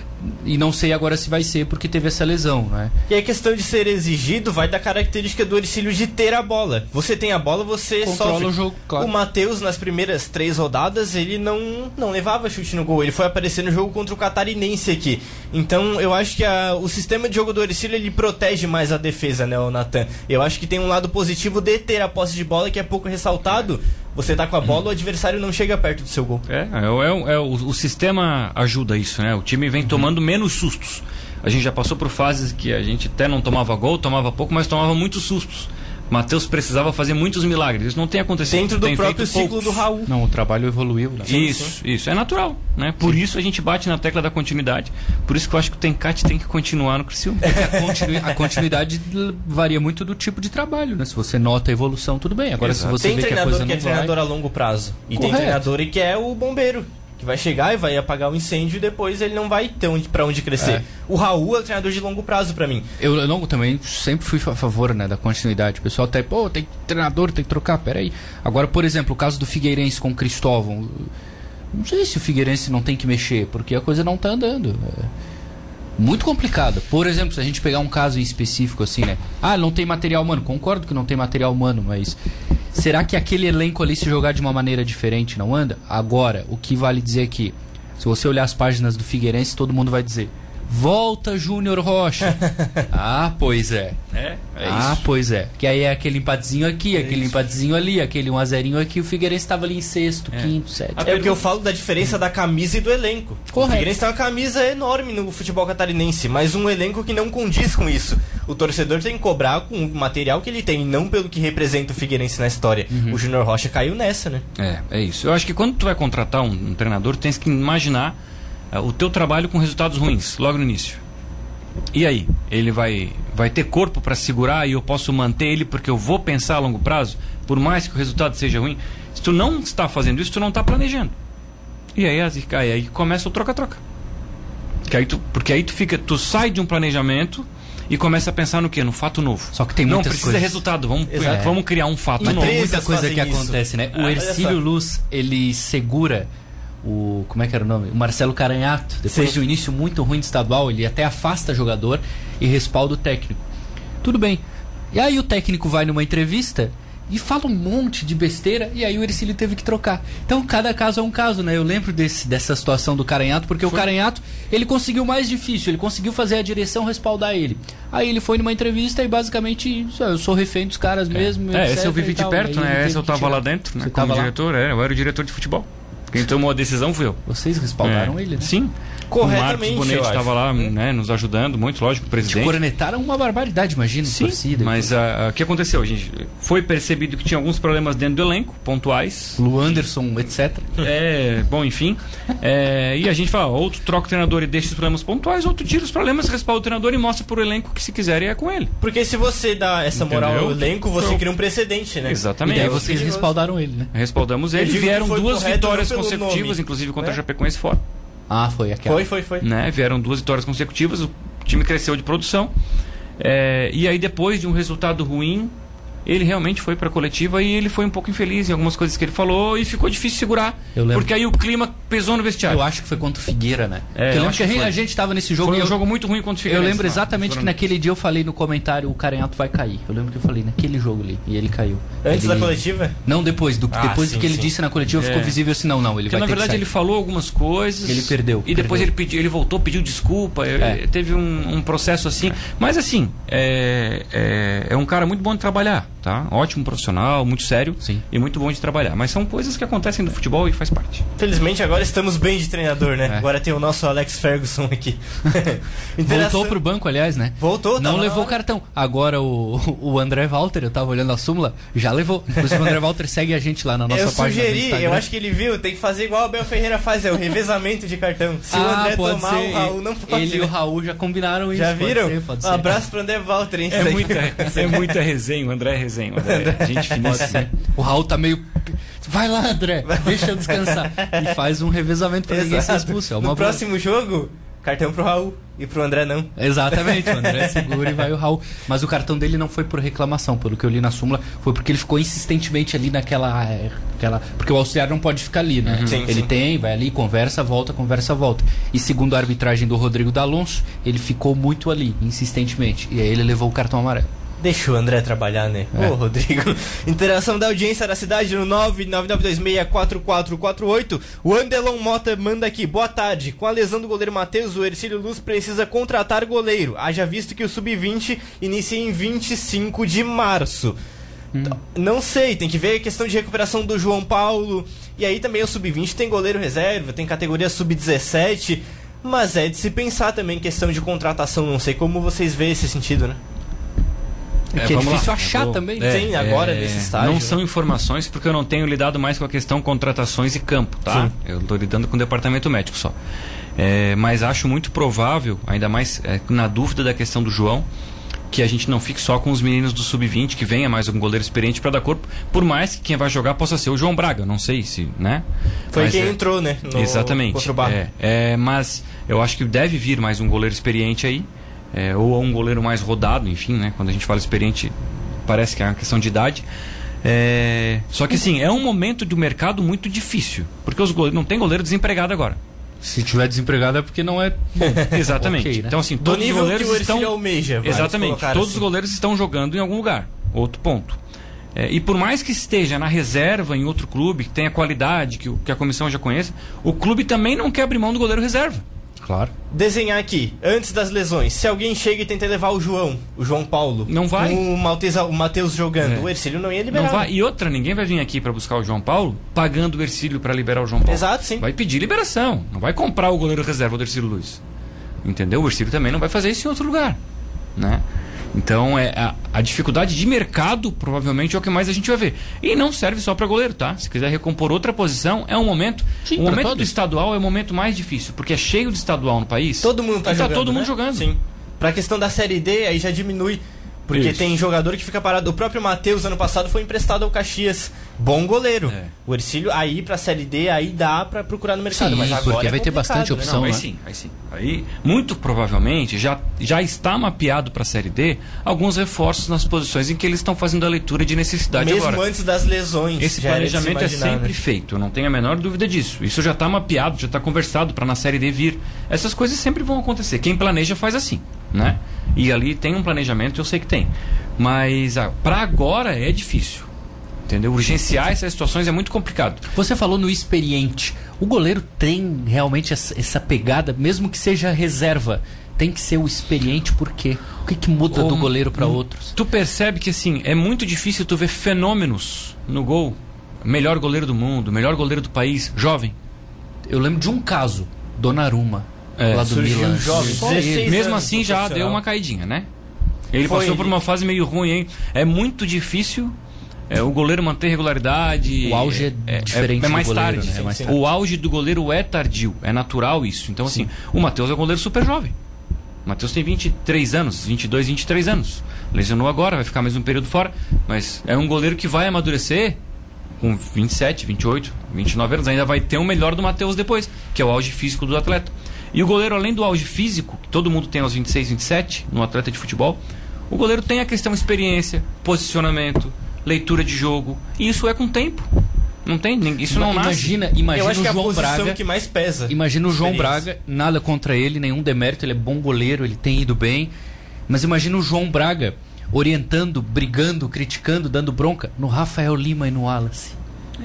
e não sei agora se vai ser porque teve essa lesão, né? E a questão de ser exigido vai da característica do Ercílio de ter a bola. Você tem a bola, você Controla sofre. o jogo, claro. O Matheus, nas primeiras três rodadas, ele não, não levava chute no gol. Ele foi aparecer no jogo contra o Catarinense aqui. Então, eu acho que a, o sistema de jogo do Ercílio, ele protege mais a defesa, né, o Natan? Eu acho que tem um lado positivo de ter a posse de bola, que é pouco ressaltado. Você tá com a bola, o adversário não chega perto do seu gol. É, é, é, é o, o, sistema ajuda isso, né? O time vem tomando menos sustos. A gente já passou por fases que a gente até não tomava gol, tomava pouco, mas tomava muitos sustos. Matheus precisava fazer muitos milagres. Isso não tem acontecido. Dentro do tem próprio ciclo poucos. do Raul. Não, o trabalho evoluiu. Né? Isso, isso. É natural. Né? Por sim. isso a gente bate na tecla da continuidade. Por isso que eu acho que o Tencate tem que continuar no Criciúma. a, continu a, continuidade varia muito do tipo de trabalho. Né? Se você nota a evolução, tudo bem. Agora, Exato. se você tem vê que a coisa que é treinador vai... a longo prazo. E Correto. tem treinador que é o bombeiro que vai chegar e vai apagar o incêndio e depois ele não vai ter onde, pra onde crescer. É. O Raul é o treinador de longo prazo para mim. Eu, eu também sempre fui a favor né, da continuidade. O pessoal até, pô, tem treinador, tem que trocar, peraí. Agora, por exemplo, o caso do Figueirense com o Cristóvão. Não sei se o Figueirense não tem que mexer, porque a coisa não tá andando. É muito complicado. Por exemplo, se a gente pegar um caso em específico assim, né? Ah, não tem material humano. Concordo que não tem material humano, mas será que aquele elenco ali se jogar de uma maneira diferente não anda? Agora, o que vale dizer que se você olhar as páginas do Figueirense, todo mundo vai dizer Volta Júnior Rocha. ah, pois é. É, é ah, isso. pois é. Que aí é aquele empatezinho aqui, é aquele isso. empatezinho ali, aquele 1 a 0 aqui. O Figueirense estava ali em sexto, é. quinto, sétimo. É porque eu falo da diferença da camisa e do elenco. Correto. O Figueirense tem uma camisa enorme no futebol catarinense, mas um elenco que não condiz com isso. O torcedor tem que cobrar com o material que ele tem, não pelo que representa o Figueirense na história. Uhum. O Júnior Rocha caiu nessa, né? É, é isso. Eu acho que quando tu vai contratar um, um treinador, tu tens que imaginar o teu trabalho com resultados ruins, logo no início. E aí? Ele vai, vai ter corpo para segurar e eu posso manter ele porque eu vou pensar a longo prazo, por mais que o resultado seja ruim? Se tu não está fazendo isso, tu não está planejando. E aí, aí, aí começa o troca-troca. Aí tu, porque aí tu fica, tu sai de um planejamento e começa a pensar no que? No fato novo. Só que tem muitas Não precisa coisas. resultado, vamos, vamos criar um fato Mas novo. Tem muita coisa que isso. acontece, né? O ah, Ercílio Luz, ele segura o como é que era o nome? O Marcelo Caranhato, depois Sim. de um início muito ruim de estadual, ele até afasta jogador e respalda o técnico. Tudo bem. E aí o técnico vai numa entrevista e fala um monte de besteira e aí o Ercílio teve que trocar. Então cada caso é um caso, né? Eu lembro desse, dessa situação do Caranhato, porque foi. o Caranhato, ele conseguiu o mais difícil, ele conseguiu fazer a direção respaldar ele. Aí ele foi numa entrevista e basicamente, eu sou refém dos caras é. mesmo. É, esse eu vivi de perto, né? Esse eu tava lá dentro, né? Você Como diretor? É, eu era o diretor de futebol. Quem tomou a decisão foi eu. Vocês respaldaram é. ele, né? Sim. Corretamente. O Marcos estava lá, né, nos ajudando muito, lógico, o presidente. Te cornetaram uma barbaridade, imagina, Sim, torcida. Mas ah, o que aconteceu, gente? Foi percebido que tinha alguns problemas dentro do elenco, pontuais. Lu Anderson, etc. É, bom, enfim. É, e a gente fala, outro troca o treinador e deixa os problemas pontuais, outro tira os problemas, respalda o treinador e mostra pro elenco que se quiserem é com ele. Porque se você dá essa moral Entendeu? ao elenco, você cria um precedente, né? Exatamente. E aí vocês respaldaram ele, né? Respaldamos ele. Vieram duas vitórias consecutivas, nome. incluve contra é? a Chapecoense fora. Ah, foi aquela. Foi, foi, foi. Né? Vieram duas vitórias consecutivas, o time cresceu de produção. É, e aí, depois de um resultado ruim, ele realmente foi para a coletiva e ele foi um pouco infeliz em algumas coisas que ele falou e ficou difícil segurar. Porque aí o clima pesou no vestiário. Eu acho que foi contra o Figueira, né? É, eu, eu lembro que, que a gente estava nesse jogo. Foi um eu, jogo muito ruim contra o Figueira. Eu lembro exatamente que naquele dia eu falei no comentário o Caranhato vai cair. Eu lembro que eu falei naquele jogo ali e ele caiu. Antes ele... da coletiva? Não, depois. Do, ah, depois sim, do que ele sim. disse na coletiva é. ficou visível assim, não, não, ele Porque, vai na verdade ele falou algumas coisas. Ele perdeu. E depois perdeu. ele pediu, ele voltou, pediu desculpa. É. Teve um, um, processo assim. Mas assim, é, é, é um cara muito bom de trabalhar, tá? Ótimo profissional, muito sério Sim. e muito bom de trabalhar. Mas são coisas que acontecem no futebol e faz parte. Felizmente agora estamos bem de treinador, né? É. Agora tem o nosso Alex Ferguson aqui. Voltou pro banco, aliás, né? Voltou, Não levou o cartão. Agora o, o André Walter, eu tava olhando a súmula, já levou. Inclusive o André Walter segue a gente lá na nossa eu página. Eu sugeri, eu acho que ele viu, tem que fazer igual o Abel Ferreira faz, é o revezamento de cartão. Se ah, o André tomar, ser. o Raul não pode Ele e o Raul já combinaram isso. Já viram? Pode ser, pode um abraço pro André Walter, hein? É muita, é muita resenha, o André é resenha. O André, gente finíssima. O Raul tá meio. Vai lá, André, deixa eu descansar. E faz um revezamento pra Exato. ninguém ser expulso. É no boa. próximo jogo, cartão pro Raul. E pro André não. Exatamente, o André segura e vai o Raul. Mas o cartão dele não foi por reclamação, pelo que eu li na súmula, foi porque ele ficou insistentemente ali naquela. Aquela, porque o auxiliar não pode ficar ali, né? Uhum. Sim, ele sim. tem, vai ali, conversa, volta, conversa, volta. E segundo a arbitragem do Rodrigo D'Alonso, ele ficou muito ali, insistentemente. E aí ele levou o cartão amarelo. Deixa o André trabalhar, né? É. Ô, Rodrigo. Interação da audiência da cidade no 999264448. O Andelon Mota manda aqui. Boa tarde. Com a lesão do goleiro Matheus, o Ercílio Luz precisa contratar goleiro. Haja visto que o Sub-20 inicia em 25 de março. Hum. Não sei, tem que ver a questão de recuperação do João Paulo. E aí também o Sub-20 tem goleiro reserva, tem categoria Sub-17. Mas é de se pensar também questão de contratação. Não sei como vocês veem esse sentido, né? É, é difícil lá. achar vou... também. É, Sim, agora é, nesse estágio. Não são informações porque eu não tenho lidado mais com a questão contratações e campo, tá? Sim. Eu estou lidando com o departamento médico só. É, mas acho muito provável, ainda mais é, na dúvida da questão do João, que a gente não fique só com os meninos do sub-20, que venha mais um goleiro experiente para dar corpo, por mais que quem vai jogar possa ser o João Braga, não sei se, né? Foi mas quem é, entrou, né? No, exatamente. É, é, mas eu acho que deve vir mais um goleiro experiente aí, é, ou um goleiro mais rodado, enfim, né? Quando a gente fala experiente, parece que é uma questão de idade. É, só que assim, é um momento do mercado muito difícil, porque os goleiros, não tem goleiro desempregado agora. Se tiver desempregado é porque não é. Exatamente. Okay, né? Então, assim, todos os goleiros estão. Almeja, Exatamente. Todos assim. os goleiros estão jogando em algum lugar. Outro ponto. É, e por mais que esteja na reserva em outro clube, que tenha qualidade, que, que a comissão já conheça, o clube também não quer abrir mão do goleiro reserva. Claro. Desenhar aqui, antes das lesões. Se alguém chega e tenta levar o João, o João Paulo. Não vai. Com o Matheus jogando. É. O Ercílio não ia liberar. Não vai. E outra, ninguém vai vir aqui para buscar o João Paulo pagando o Ercílio para liberar o João Paulo. Exato, sim. Vai pedir liberação. Não vai comprar o goleiro reserva do Ercílio Luiz. Entendeu? O Ercílio também não vai fazer isso em outro lugar. Né? Então, é, a, a, dificuldade de mercado provavelmente é o que mais a gente vai ver. E não serve só para goleiro, tá? Se quiser recompor outra posição, é um momento. Sim, o momento todos. do estadual é o momento mais difícil, porque é cheio de estadual no país. Todo mundo tá, jogando. Tá todo né? mundo jogando. Sim. Pra questão da Série D, aí já diminui porque Isso. tem jogador que fica parado. O próprio Matheus, ano passado, foi emprestado ao Caxias. Bom goleiro. É. O Ercílio, aí pra Série D, aí dá pra procurar no mercado. Sim, mas agora porque é vai ter bastante né? opção. Não, aí né? sim, aí sim. Aí, muito provavelmente, já, já está mapeado pra Série D alguns reforços nas posições em que eles estão fazendo a leitura de necessidade Mesmo agora. antes das lesões. Esse planejamento é sempre né? feito, eu não tenho a menor dúvida disso. Isso já está mapeado, já está conversado para na Série D vir. Essas coisas sempre vão acontecer. Quem planeja faz assim, né? E ali tem um planejamento, eu sei que tem. Mas ah, para agora é difícil. Entendeu? Urgenciar essas situações é muito complicado. Você falou no experiente. O goleiro tem realmente essa pegada, mesmo que seja reserva. Tem que ser o experiente, por quê? O que, que muda do goleiro para outros? Tu percebe que assim, é muito difícil tu ver fenômenos no gol. Melhor goleiro do mundo, melhor goleiro do país, jovem. Eu lembro de um caso, Donnarumma, é, lá do Milan. Jovem, Mesmo assim já deu uma caidinha, né? Ele Foi passou por uma fase meio ruim, hein? É muito difícil é, o goleiro manter regularidade. O auge é, é diferente é, é mais goleiro, tarde. Né? É mais tarde. O auge do goleiro é tardio, é natural isso. Então, assim, Sim. o Matheus é um goleiro super jovem. O Matheus tem 23 anos, 22, 23 anos. Lesionou agora, vai ficar mais um período fora. Mas é um goleiro que vai amadurecer com 27, 28, 29 anos. Ainda vai ter o melhor do Matheus depois, que é o auge físico do atleta. E o goleiro, além do auge físico, que todo mundo tem aos 26, 27, no atleta de futebol, o goleiro tem a questão experiência, posicionamento, leitura de jogo. E isso é com tempo. Não tem, isso não imagina, nasce. Imagina Eu o João Braga que mais pesa. Imagina o João Braga, nada contra ele, nenhum demérito, ele é bom goleiro, ele tem ido bem. Mas imagina o João Braga orientando, brigando, criticando, dando bronca no Rafael Lima e no Wallace.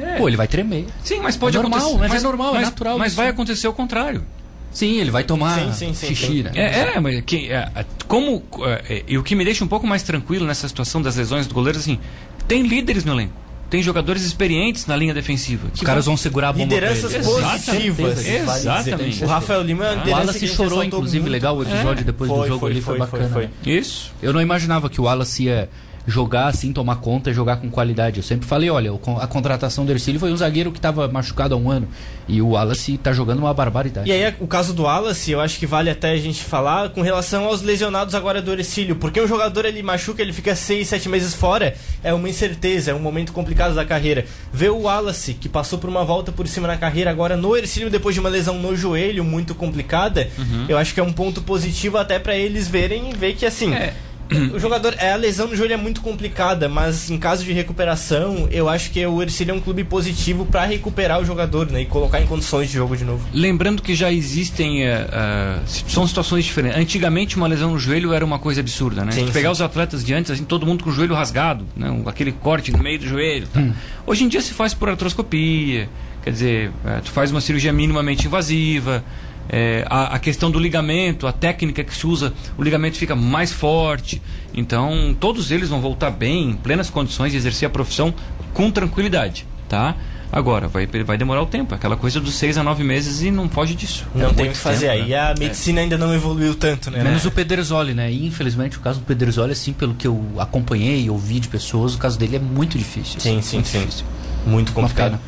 É. Pô, ele vai tremer. Sim, mas pode é normal, acontecer. Mas, mas é normal, é mas, é natural. Mas isso. vai acontecer o contrário. Sim, ele vai tomar sim, sim, sim, xixi, né? É, é, mas que, é, como. É, e o que me deixa um pouco mais tranquilo nessa situação das lesões do goleiro, assim, tem líderes no elenco. Tem jogadores experientes na linha defensiva. Os caras vão segurar a bomba Lideranças positivas. Exatamente. O Rafael Lima é O Wallace chorou, inclusive, muito. legal o episódio é. depois foi, do jogo foi, ali, foi, foi bacana. Foi, né? Isso. Eu não imaginava que o Wallace ia jogar assim, tomar conta e jogar com qualidade. Eu sempre falei, olha, a contratação do Ercílio foi um zagueiro que estava machucado há um ano. E o Wallace está jogando uma barbaridade. E aí, o caso do Wallace, eu acho que vale até a gente falar com relação aos lesionados agora do Ercílio. Porque um jogador ele machuca, ele fica seis, sete meses fora, é uma incerteza, é um momento complicado da carreira. Ver o Wallace, que passou por uma volta por cima na carreira, agora no Ercílio, depois de uma lesão no joelho muito complicada, uhum. eu acho que é um ponto positivo até para eles verem e ver que assim. É o jogador, é, a lesão no joelho é muito complicada, mas em caso de recuperação, eu acho que o Ercílio é um clube positivo para recuperar o jogador, né, e colocar em condições de jogo de novo. Lembrando que já existem, uh, uh, são situações diferentes. Antigamente uma lesão no joelho era uma coisa absurda, né? Sim, pegar sim. os atletas de antes, assim, todo mundo com o joelho rasgado, né, aquele corte no meio do joelho. Tá? Hum. Hoje em dia se faz por artroscopia, quer dizer, uh, tu faz uma cirurgia minimamente invasiva é, a, a, questão do ligamento, a técnica que se usa, o ligamento fica mais forte. Então, todos eles vão voltar bem, em plenas condições de exercer a profissão com tranquilidade, tá? Agora, vai, vai demorar o tempo, aquela coisa dos seis a nove meses e não foge disso. Não é tem o que fazer tempo, aí. Né? A medicina é. ainda não evoluiu tanto, né? Menos o Pedrerzoli, né? E, infelizmente, o caso do Pedrerzoli, assim, pelo que eu acompanhei e ouvi de pessoas, o caso dele é muito difícil. Sim, assim, sim, muito sim. Difícil. Muito complicado.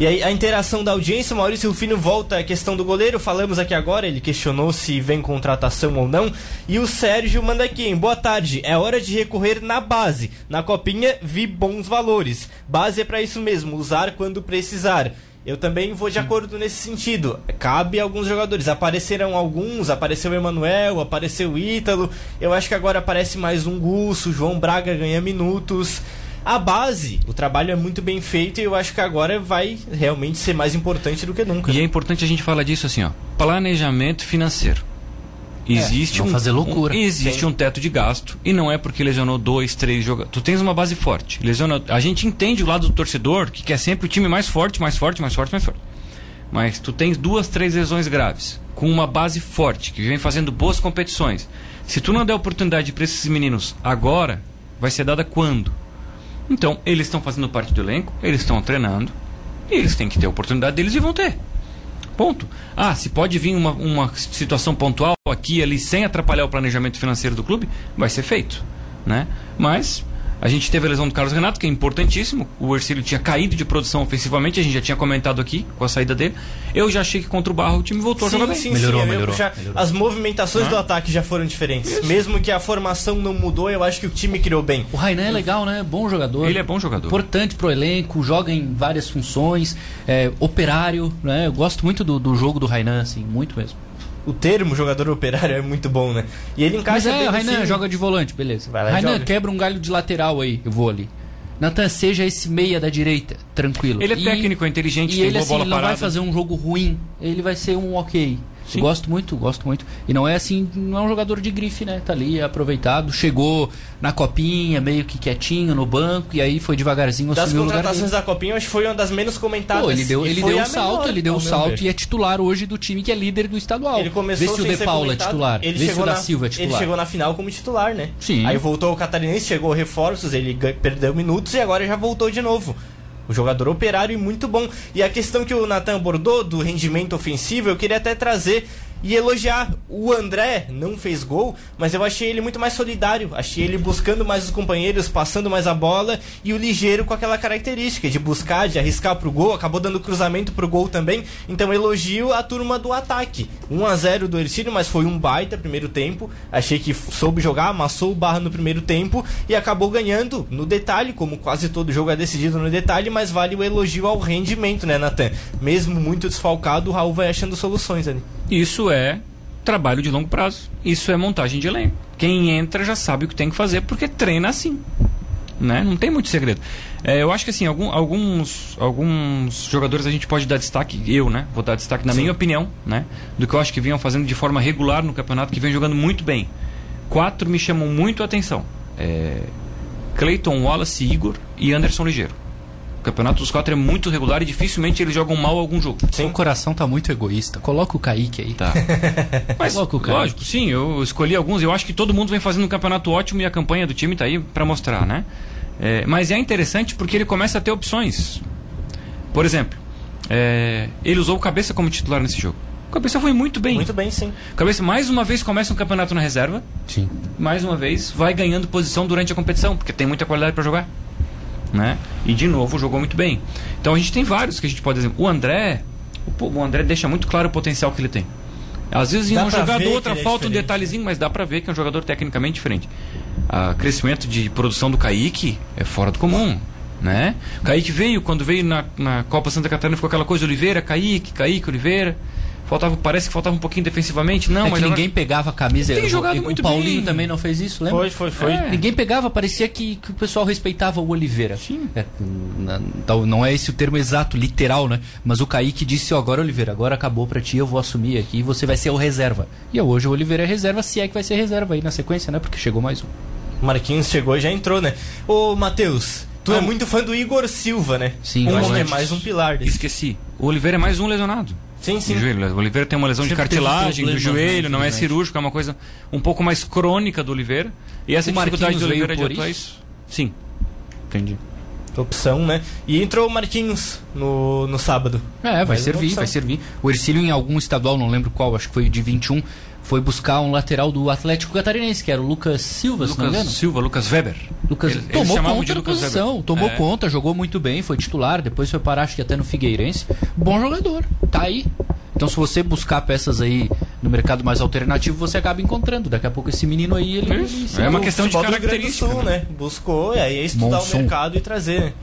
E aí, a interação da audiência, Maurício Rufino volta à questão do goleiro. Falamos aqui agora, ele questionou se vem contratação ou não. E o Sérgio manda aqui, boa tarde. É hora de recorrer na base. Na copinha, vi bons valores. Base é para isso mesmo, usar quando precisar. Eu também vou de acordo nesse sentido. Cabe a alguns jogadores. Apareceram alguns, apareceu o Emanuel, apareceu o Ítalo. Eu acho que agora aparece mais um Gusso, João Braga ganha minutos a base, o trabalho é muito bem feito e eu acho que agora vai realmente ser mais importante do que nunca. E é importante a gente falar disso assim, ó. Planejamento financeiro. É, existe é, um fazer loucura. Um, existe Sim. um teto de gasto e não é porque lesionou dois, três jogadores. Tu tens uma base forte. Lesiona, a gente entende o lado do torcedor que quer sempre o time mais forte, mais forte, mais forte, mais forte. Mas tu tens duas, três lesões graves com uma base forte que vem fazendo boas competições. Se tu não der oportunidade para esses meninos agora, vai ser dada quando? Então, eles estão fazendo parte do elenco, eles estão treinando, e eles têm que ter a oportunidade deles e vão ter. Ponto. Ah, se pode vir uma, uma situação pontual aqui ali sem atrapalhar o planejamento financeiro do clube, vai ser feito. Né? Mas a gente teve a lesão do Carlos Renato, que é importantíssimo. O Ercílio tinha caído de produção ofensivamente, a gente já tinha comentado aqui com a saída dele. Eu já achei que contra o Barro o time voltou sim, a jogar bem. Sim, melhorou, sim, melhorou, já, melhorou, As movimentações ah. do ataque já foram diferentes. Isso. Mesmo que a formação não mudou, eu acho que o time criou bem. O Rainan é legal, né? Bom jogador. Ele é bom jogador. Importante pro elenco, joga em várias funções, é, operário, né? Eu gosto muito do, do jogo do Rainan, assim, muito mesmo o termo jogador operário é muito bom, né? E ele encaixa Mas é, Rainan joga de volante, beleza. Rainan quebra um galho de lateral aí, eu vou ali. Natan, seja esse meia da direita, tranquilo. Ele é técnico, é inteligente, e tem ele, boa assim, bola ele não parada. vai fazer um jogo ruim, ele vai ser um ok. Sim. Gosto muito, gosto muito. E não é assim, não é um jogador de grife, né? Tá ali, é aproveitado. Chegou na copinha, meio que quietinho no banco, e aí foi devagarzinho Das contratações da copinha, acho que foi uma das menos comentadas. Pô, ele deu, ele deu o salto, menor, ele deu o salto e é titular hoje do time que é líder do estadual. Ele começou Vê se o De Paula é titular. Ele Vê se o da Silva é titular. Ele chegou na final como titular, né? Sim. Aí voltou o catarinense, chegou reforços, ele perdeu minutos e agora já voltou de novo. O jogador operário e muito bom. E a questão que o Natan abordou do rendimento ofensivo, eu queria até trazer e elogiar. O André não fez gol, mas eu achei ele muito mais solidário. Achei ele buscando mais os companheiros, passando mais a bola e o ligeiro com aquela característica de buscar, de arriscar pro gol. Acabou dando cruzamento pro gol também. Então elogio a turma do ataque. 1 a 0 do Ercílio, mas foi um baita primeiro tempo. Achei que soube jogar, amassou o barra no primeiro tempo e acabou ganhando no detalhe, como quase todo jogo é decidido no detalhe, mas vale o elogio ao rendimento, né, Natan? Mesmo muito desfalcado, o Raul vai achando soluções ali. Isso é trabalho de longo prazo. Isso é montagem de elenco. Quem entra já sabe o que tem que fazer porque treina assim. Né? Não tem muito segredo. É, eu acho que assim, algum, alguns, alguns jogadores a gente pode dar destaque, eu, né? Vou dar destaque na Sim. minha opinião, né? Do que eu acho que vinham fazendo de forma regular no campeonato, que vem jogando muito bem. Quatro me chamam muito a atenção. É, Clayton, Wallace, Igor e Anderson Ligeiro. O campeonato dos quatro é muito regular e dificilmente eles jogam mal algum jogo. Seu coração tá muito egoísta. Coloca o Kaique aí. Tá. Mas, Coloca o Kaique. lógico, sim, eu escolhi alguns. Eu acho que todo mundo vem fazendo um campeonato ótimo e a campanha do time tá aí para mostrar, né? É, mas é interessante porque ele começa a ter opções. Por exemplo, é, ele usou o Cabeça como titular nesse jogo. O Cabeça foi muito bem. Muito bem, sim. Cabeça mais uma vez começa um campeonato na reserva. Sim. Mais uma vez vai ganhando posição durante a competição, porque tem muita qualidade para jogar né? E de novo jogou muito bem. Então a gente tem vários que a gente pode dizer. O André, o André deixa muito claro o potencial que ele tem. Às vezes em um jogador outra é falta um detalhezinho, mas dá pra ver que é um jogador tecnicamente diferente. O crescimento de produção do Kaique é fora do comum. Né? O Kaique veio, quando veio na, na Copa Santa Catarina, ficou aquela coisa Oliveira, Kaique, Kaique, Oliveira. Faltava, parece que faltava um pouquinho defensivamente. Não, é mas ninguém agora... pegava a camisa. Tem jogado o, muito o Paulinho bem. também não fez isso, lembra? Foi, foi, foi. É. Ninguém pegava, parecia que, que, o pessoal respeitava o Oliveira. Sim. É, não, não é esse o termo exato, literal, né? Mas o Kaique disse, ó, oh, agora Oliveira, agora acabou pra ti, eu vou assumir aqui e você vai ser o reserva. E hoje o Oliveira é reserva, se é que vai ser reserva aí na sequência, né? Porque chegou mais um. Marquinhos chegou e já entrou, né? Ô, Matheus, tu é muito fã do Igor Silva, né? Sim, um é mais um pilar desse. Esqueci. O Oliveira é mais um lesionado. Sim, sim. Joelho. O Oliveira tem uma lesão Sempre de cartilagem do joelho, não é cirúrgico, é uma coisa um pouco mais crônica do Oliveira. E essa o dificuldade do Oliveira de atuar isso? Sim. Entendi. Opção, né? E entrou o Marquinhos no, no sábado. É, vai servir, vai servir. O Ercílio em algum estadual, não lembro qual, acho que foi de 21, foi buscar um lateral do Atlético Catarinense, que era o Lucas Silva, Lucas se não me engano. Silva, Lucas Weber. Lucas ele, tomou conta da posição, Weber. tomou é. conta, jogou muito bem, foi titular, depois foi parar, acho que até no Figueirense. Bom jogador, tá aí. Então, se você buscar peças aí no mercado mais alternativo, você acaba encontrando. Daqui a pouco esse menino aí, ele. ele é uma questão de característica. Sul, né? Buscou, e aí é estudar Monson. o mercado e trazer.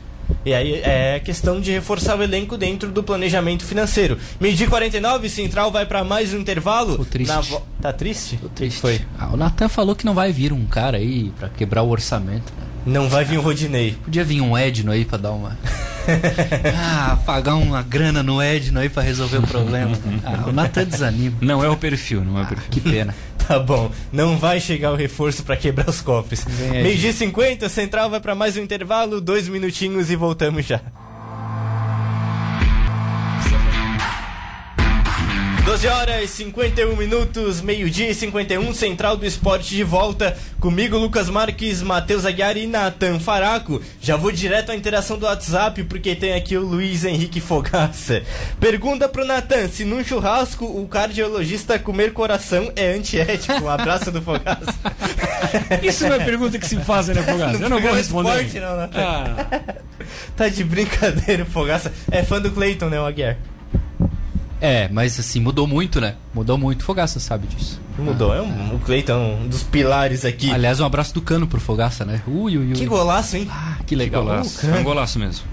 E aí é questão de reforçar o elenco dentro do planejamento financeiro. Medir 49, Central vai para mais um intervalo. Tô triste. Vo... Tá triste? Tô triste. Foi. Ah, o Natan falou que não vai vir um cara aí para quebrar o orçamento. Não vai vir o Rodinei. Podia vir um Edno aí pra dar uma. ah, pagar uma grana no Edno aí pra resolver o problema. Ah, o Natan desanima. Não é o perfil, não é o perfil. Ah, que pena. Tá bom, não vai chegar o reforço para quebrar os cofres. Meio dia 50, Central vai para mais um intervalo, dois minutinhos e voltamos já. 12 horas e 51 minutos, meio-dia e 51, Central do Esporte de volta. Comigo, Lucas Marques, Matheus Aguiar e Natan Faraco. Já vou direto à interação do WhatsApp, porque tem aqui o Luiz Henrique Fogaça. Pergunta pro Natan: se num churrasco o cardiologista comer coração é antiético? Um abraço do Fogaça. Isso não é pergunta que se faz, né, Fogaça? Eu não vou responder. Esporte, não, Natan. Ah. tá de brincadeira, Fogaça. É fã do Cleiton, né, o Aguiar? É, mas assim, mudou muito, né? Mudou muito. Fogaça sabe disso. Mudou, ah, é um, o Cleiton é um dos pilares aqui. Aliás, um abraço do cano pro Fogaça, né? Ui, ui, ui. Que golaço, hein? Ah, que legal. Que golaço. Uh, é um golaço mesmo.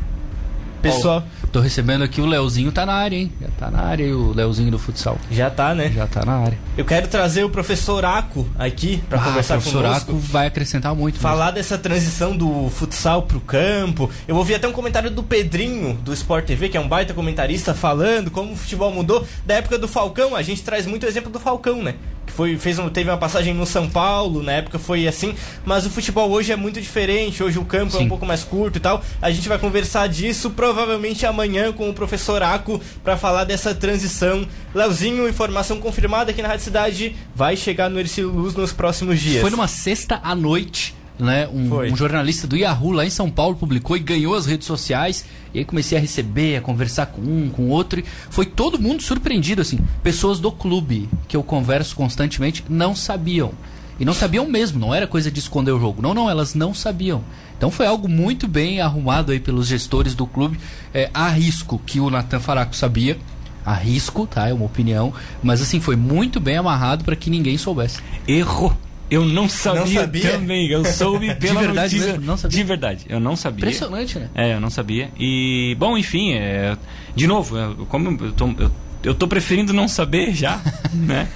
Pessoal. Tô recebendo aqui o Leozinho tá na área, hein? Já tá na área o Leozinho do futsal. Já tá, né? Já tá na área. Eu quero trazer o professor Aco aqui para ah, conversar com o professor Aco vai acrescentar muito. Falar mesmo. dessa transição do futsal pro campo. Eu ouvi até um comentário do Pedrinho do Sport TV, que é um baita comentarista, falando como o futebol mudou da época do Falcão. A gente traz muito o exemplo do Falcão, né? Foi, fez um, teve uma passagem no São Paulo, na época foi assim, mas o futebol hoje é muito diferente, hoje o campo Sim. é um pouco mais curto e tal. A gente vai conversar disso provavelmente amanhã com o professor Soraco para falar dessa transição. Leozinho, informação confirmada aqui na Rádio Cidade, vai chegar no Ercílio Luz nos próximos dias. Foi numa sexta à noite. Né, um, um, jornalista do Yahoo lá em São Paulo publicou e ganhou as redes sociais. E aí comecei a receber, a conversar com um, com outro. E foi todo mundo surpreendido, assim. Pessoas do clube que eu converso constantemente não sabiam. E não sabiam mesmo, não era coisa de esconder o jogo. Não, não, elas não sabiam. Então foi algo muito bem arrumado aí pelos gestores do clube. É, há risco que o Natan Faraco sabia. Há risco, tá? É uma opinião. Mas assim, foi muito bem amarrado para que ninguém soubesse. Errou. Eu não sabia, não sabia, também. Eu soube pela de verdade notícia. Mesmo? Não sabia? De verdade, eu não sabia. Impressionante, né? É, eu não sabia. E, bom, enfim, é, de novo, eu, como eu tô, eu, eu tô preferindo não saber já, né?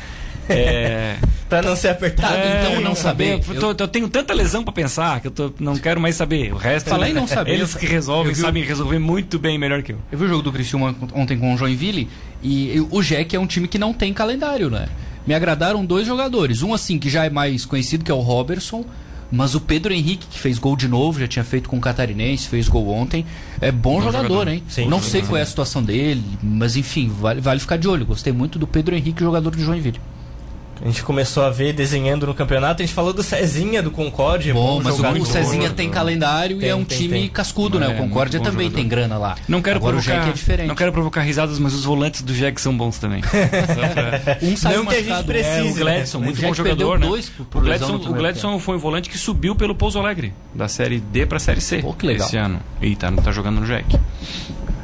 É... pra não ser apertado, é, então não saber. Eu, tô, eu, tenho tanta lesão para pensar que eu tô, não quero mais saber. O resto Falei não saber. Eles que resolvem, vi, sabem resolver muito bem, melhor que eu. Eu vi o jogo do Cristiano ontem com o Joinville e o Jack é um time que não tem calendário, né? Me agradaram dois jogadores. Um assim que já é mais conhecido, que é o Robertson. Mas o Pedro Henrique, que fez gol de novo, já tinha feito com o Catarinense, fez gol ontem. É bom, bom jogador, jogador, hein? Sim, não sei qual é a situação dele, mas enfim, vale, vale ficar de olho. Gostei muito do Pedro Henrique, jogador de Joinville. A gente começou a ver desenhando no campeonato, a gente falou do Cezinha do Concórdia. Bom, mas o, o Cezinha tem calendário tem, e é um tem, time tem. cascudo, né? O é, Concórdia também jogador. tem grana lá. Não quero Agora provocar, o Jack é diferente. Não quero provocar risadas, mas os volantes do Jack são bons também. um saiu não que a gente precisa. É, o Gladson, muito bom jogador, né? o Gladson, o Gladson foi um volante que subiu pelo Pouso Alegre, da Série D pra Série C. Pô, que legal. Esse ano. E tá, tá jogando no Jack.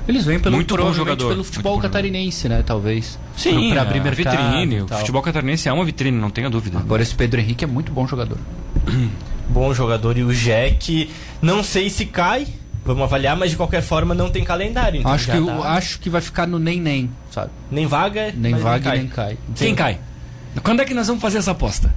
Eles vêm pelo, muito bom jogador. pelo futebol catarinense, né? Talvez. Sim, para abrir mercado. Vitrine. O futebol catarinense é uma vitrine, não tenha dúvida. Agora esse Pedro Henrique é muito bom jogador. bom jogador. E o Jack, não sei se cai. Vamos avaliar, mas de qualquer forma não tem calendário. Então acho, que, tá... acho que vai ficar no nem nem, sabe? Nem vaga, nem vaga nem cai. nem cai. Quem cai? Quando é que nós vamos fazer essa aposta?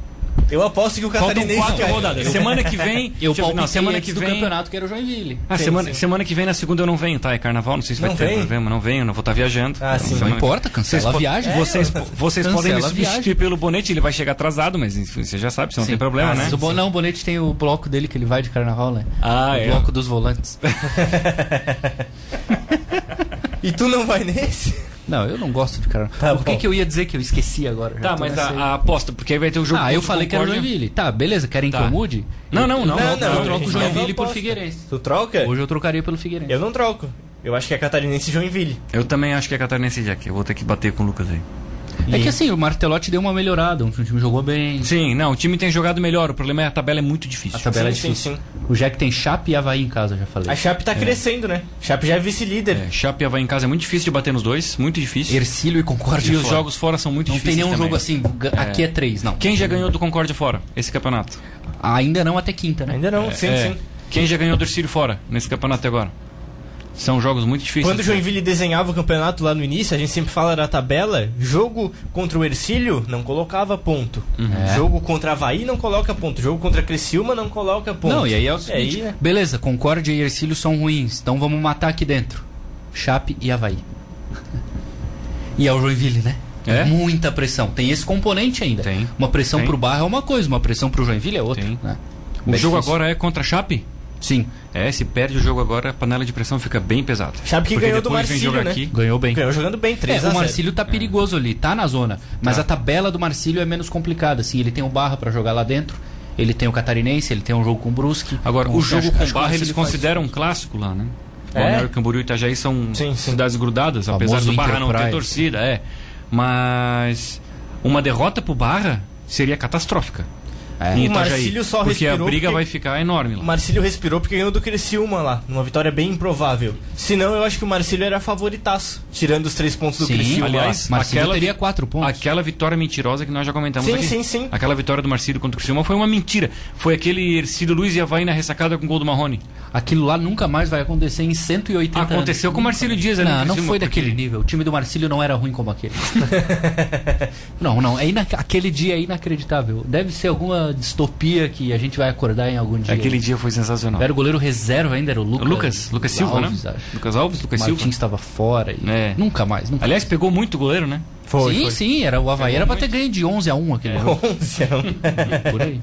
Eu aposto que o Catarinense quatro cai. rodadas. Semana que vem. Eu não, semana que vem. do campeonato que era o Joinville. Ah, sim, semana, sim. semana que vem na segunda eu não venho, tá? É carnaval, não sei se não vai ter problema, não venho, não vou estar tá viajando. Ah, sim. Não importa, cancela vocês a viagem. É, vocês vocês podem me substituir pelo Bonete, ele vai chegar atrasado, mas você já sabe, você não tem problema, ah, né? O não, o Bonete tem o bloco dele que ele vai de carnaval, né? Ah, o é. bloco dos volantes. e tu não vai nesse? Não, eu não gosto de cara. Tá Por que, que eu ia dizer que eu esqueci agora? Tá, mas a, a aposta, porque aí vai ter o jogo Ah, eu falei que era. Joinville. Tá, beleza. Querem que Tá. eu mude? Não, não, não. Não, eu não, troco o Joinville não por. Figueirense. Tu troca? Hoje eu trocaria pelo Figueirense. Eu não troco. Eu acho que é Catarinense e Joinville. Eu também acho que é Catarinense Jack. Eu vou ter que bater com o Lucas aí. É que assim, o Martelotti deu uma melhorada. O time jogou bem. Sim, não, o time tem jogado melhor. O problema é a tabela é muito difícil. A tabela é sim, sim, difícil. sim. O Jack tem Chape e Havaí em casa, já falei. A Chape tá crescendo, né? Chape já é vice-líder. É, Chape e Havaí em casa é muito difícil de bater nos dois, muito difícil. Ercílio e Concórdia E os jogos fora são muito Não tem difíceis nenhum também. jogo assim, ga- aqui é três, não. Quem já ganhou do Concórdia fora, esse campeonato? Ainda não até quinta, né? Ainda não, sim, É. sim. Quem já ganhou do Ercílio fora, nesse campeonato até agora? São jogos muito difíceis. Quando o Joinville desenhava o campeonato lá no início, a gente sempre fala da tabela. Jogo contra o Ercílio não colocava ponto. É. Jogo contra Havaí não coloca ponto. Jogo contra Criciúma não coloca ponto. Não, e aí é o seguinte, aí, né? beleza, Concórdia e Ercílio são ruins, então vamos matar aqui dentro. Chape e Havaí. e é o Joinville, né? É? Muita pressão. Tem esse componente ainda. Tem. Uma pressão Tem. pro Barra é uma coisa, uma pressão pro Joinville é outra. Né? O É jogo difícil. agora é contra a Chape? Sim, É, se perde o jogo agora, a panela de pressão fica bem pesada. Chape que Porque ganhou do depois vem Marcílio, jogar né? aqui. ganhou bem. Ganhou jogando bem, 3 É, a o 0. Marcílio tá perigoso ali, tá na zona. Mas Tá. a tabela do Marcílio é menos complicada, assim. Ele tem o Barra pra jogar lá dentro, ele tem o Catarinense, ele tem um jogo com o Brusque. Agora, Então, o jogo acho com o Barra eles consideram um clássico lá, né? É? Balneário Camboriú e Itajaí são Sim, sim. cidades grudadas, apesar do Barra não ter torcida, é. Mas uma derrota pro Barra seria catastrófica. É. em O Itajaí, Marcílio só porque a respirou briga porque- vai ficar enorme lá. O Marcílio respirou porque ganhou do Criciúma lá, numa vitória bem improvável. Senão, eu acho que o Marcílio era favoritaço, tirando os três pontos do Sim, Criciúma. aliás. Marcílio aquela teria quatro pontos. Aquela vitória mentirosa que nós já comentamos Sim, aqui. sim, sim. Aquela vitória do Marcílio contra o Criciúma foi uma mentira. Foi aquele Ercílio Luiz e Havaí na ressacada com o gol do Marrone. Aquilo lá nunca mais vai acontecer em 180 anos. Aconteceu com o Marcílio Dias ali no Não, não foi porque- daquele nível. O time do Marcílio não era ruim como aquele. não, não. É ina- Aquele dia é inacreditável. Deve ser alguma distopia que a gente vai acordar em algum dia. Aquele dia foi sensacional. Era o goleiro reserva ainda, era o Lucas. Lucas, Lucas Silva, Alves, né? acho. Lucas Alves, Lucas Martins Silva. estava fora. e É. Nunca mais. Nunca Aliás, pegou muito goleiro, né? Foi, sim, foi. sim. Era, o Havaí Pegou era pra ter ganho de 11 a 1 aquele jogo. 11 a 1. Por aí.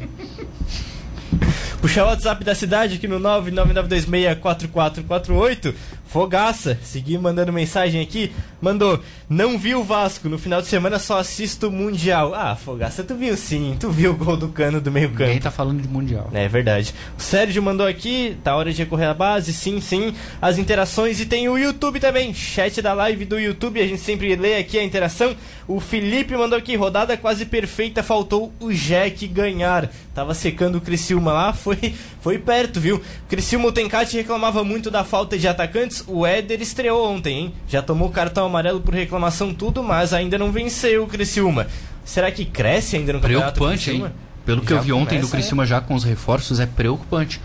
Puxar o WhatsApp da cidade aqui no 999264448. Fogaça, segui mandando mensagem aqui. Mandou, não vi o Vasco, no final de semana só assisto o Mundial. Ah, Fogaça, tu viu sim, tu viu o gol do cano do meio Ninguém campo. tá falando de Mundial. É verdade. O Sérgio mandou aqui, tá hora de recorrer à base, sim, sim. As interações e tem o YouTube também, chat da live do YouTube, a gente sempre lê aqui a interação. O Felipe mandou aqui, rodada quase perfeita, faltou o Jack ganhar. Tava secando o Criciúma lá, foi, foi perto, viu? O Criciúma, o Tencate reclamava muito da falta de atacantes, o Éder estreou ontem, hein? Já tomou cartão amarelo por reclamação tudo, mas ainda não venceu o Criciúma. Será que cresce ainda no campeonato Preocupante, hein? Pelo que Já eu vi ontem do começa, Criciúma já com os reforços, é preocupante.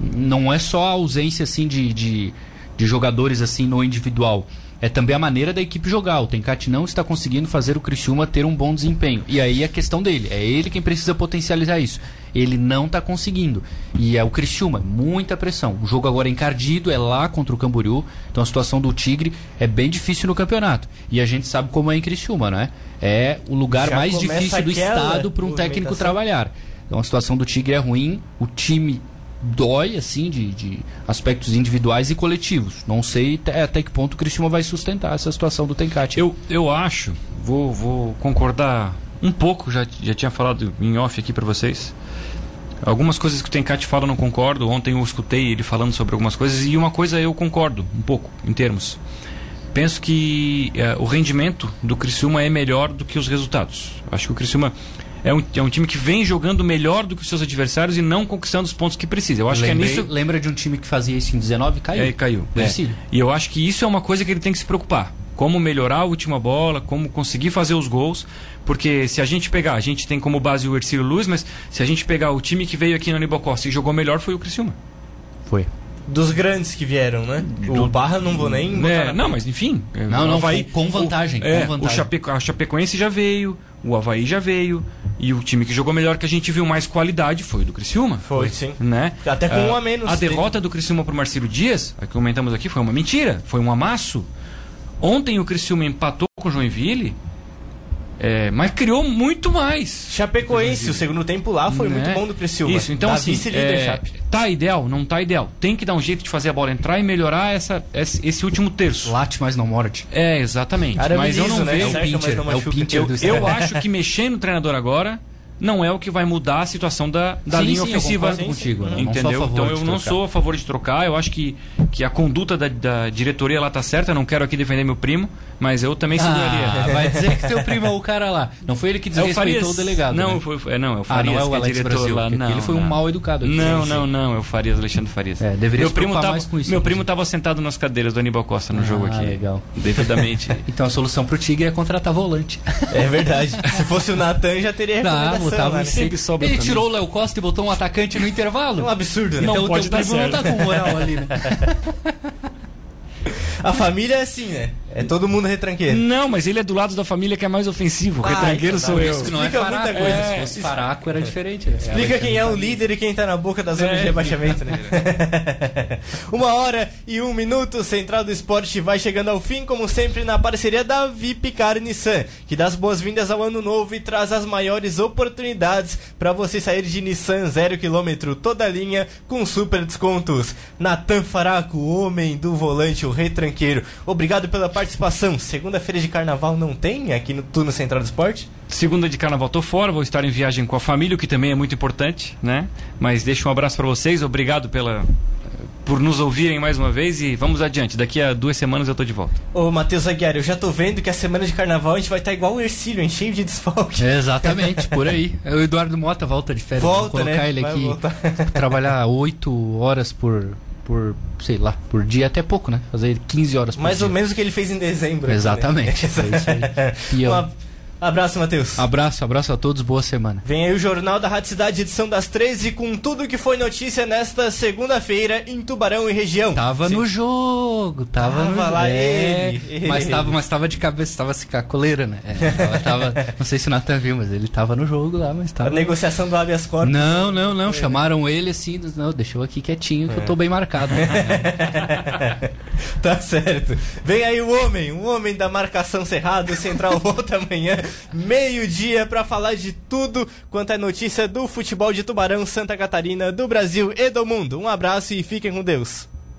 Não é só a ausência assim de, de, de jogadores assim no individual. É também a maneira da equipe jogar. O Tencate não está conseguindo fazer o Criciúma ter um bom desempenho. E aí é questão dele. É ele quem precisa potencializar isso. Ele não está conseguindo. E é o Criciúma, muita pressão. O jogo agora é encardido, é lá contra o Camboriú. Então a situação do Tigre é bem difícil no campeonato. E a gente sabe como é em Criciúma, não é? É o lugar Já mais difícil do estado para um técnico trabalhar. Então a situação do Tigre é ruim, o time dói, assim, de, de aspectos individuais e coletivos. Não sei até, até que ponto o Cristiano vai sustentar essa situação do Tencate. Eu, eu acho, vou, vou concordar um pouco, já, já tinha falado em off aqui pra vocês. Algumas coisas que o Tencate fala eu não concordo. Ontem eu escutei ele falando sobre algumas coisas e uma coisa eu concordo um pouco, em termos. Penso que eh, o rendimento do Criciúma é melhor do que os resultados. Acho que o Criciúma é um, é um time que vem jogando melhor do que os seus adversários e não conquistando os pontos que precisa. Eu acho Lembrei- que é nisso Lembra de um time que fazia isso em 19 caiu? é, caiu. É. E eu acho que isso é uma coisa que ele tem que se preocupar. Como melhorar a última bola, como conseguir fazer os gols. Porque se a gente pegar, a gente tem como base o Ercílio Luz, mas se a gente pegar o time que veio aqui no Aníbal Costa e jogou melhor foi o Criciúma. Foi. Dos grandes que vieram, né? O Barra não vou nem É, não, mas enfim. é, Não, o não, Havaí- com- vantagem, O, é, com vantagem. o Chapeco, a Chapecoense já veio, o Havaí já veio. E o time que jogou melhor, que a gente viu mais qualidade, foi o do Criciúma. Foi, sim. Né? Até com Ah, um a menos A dele. derrota do Criciúma pro Marcelo Dias, a que comentamos aqui, foi uma mentira. Foi um amasso. Ontem o Criciúma empatou com o Joinville. É, mas criou muito mais. Chapecoense, o segundo tempo lá foi né? muito bom do Criciúma. Isso, então assim, é, tá ideal, não tá ideal. Tem que dar um jeito de fazer a bola entrar e melhorar essa, esse, esse último terço. Late, mas não morde. É, exatamente. mas eu não né? vejo... É o pincher, é o pincher eu, eu acho que mexendo no treinador agora não é o que vai mudar a situação da, da sim, linha sim, ofensiva. Eu contigo, né? Entendeu? Então eu não sou a favor de trocar. Eu acho que, que a conduta da, da diretoria lá tá certa. Eu não quero aqui defender meu primo, mas eu também seguraria. Ah, vai dizer que teu primo é o cara lá. Não foi ele que desrespeitou é o, o delegado. Não, né? foi, é, não, é o Farias, ah, não é o Alex é Brasil, lá. Não, ele foi não. um mal educado. Aqui. Não, não, não. É o Farias, Alexandre Farias. É, deveria meu primo tava, mais com isso. Meu primo estava sentado nas cadeiras do Aníbal Costa no ah, jogo aqui. legal. Devidamente. então a solução pro Tigre é contratar volante. É verdade. Se fosse o Natan já teria recomendação. Não, lá, né? sempre sobra Ele tirou o Léo Costa e botou um atacante no intervalo. É um absurdo, né? Então não o teu primo não tá com moral ali, né? A família é assim, né? É todo mundo retranqueiro. Não, mas ele é do lado da família que é mais ofensivo. Ah, retranqueiro então, sou eu. Isso não é faraco. Muita coisa. É, Se fosse faraco era diferente. Né? Explica quem é o líder e quem tá na boca da zona é. de rebaixamento, né? Uma hora e um minuto, Central do Esporte vai chegando ao fim, como sempre, na parceria da VIP Car Nissan, que dá as boas-vindas ao ano novo e traz as maiores oportunidades para você sair de Nissan zero quilômetro, toda a linha, com super descontos. Natan Faraco, o homem do volante, o retranqueiro. Obrigado pela participação. Segunda-feira de carnaval não tem aqui no Turno Central do Esporte? Segunda de carnaval tô fora, vou estar em viagem com a família, o que também é muito importante, né? Mas deixo um abraço para vocês, obrigado pela por nos ouvirem mais uma vez e vamos adiante. Daqui a duas semanas eu tô de volta. Ô, Matheus Aguiar, eu já tô vendo que a semana de carnaval a gente vai estar tá igual o Ercílio, cheio de desfalque. É, exatamente, por aí. O Eduardo Mota volta de férias. Volta, colocar né? ele vai aqui trabalhar oito horas por por, sei lá, por dia até pouco, né? Fazer 15 horas por Mais dia. ou menos o que ele fez em dezembro. Exatamente. Aqui, né? é e eu... Abraço, Matheus. Abraço, abraço a todos, boa semana. Vem aí o Jornal da Rádio Cidade, edição das 13, com tudo que foi notícia nesta segunda-feira em Tubarão e região. Tava Sim. no jogo, tava, tava no... lá é, ele. Mas tava, mas tava de cabeça, tava se a coleira, né? É, tava, tava, não sei se o Nathan viu, mas ele tava no jogo lá, mas tava... A negociação do habeas corpus. Não, não, não, chamaram ele assim, não, deixou aqui quietinho que é. eu tô bem marcado. tá certo. Vem aí o homem, o homem da marcação cerrado, Central volta amanhã meio-dia, para falar de tudo quanto é notícia do futebol de Tubarão, Santa Catarina, do Brasil e do mundo. Um abraço e fiquem com Deus.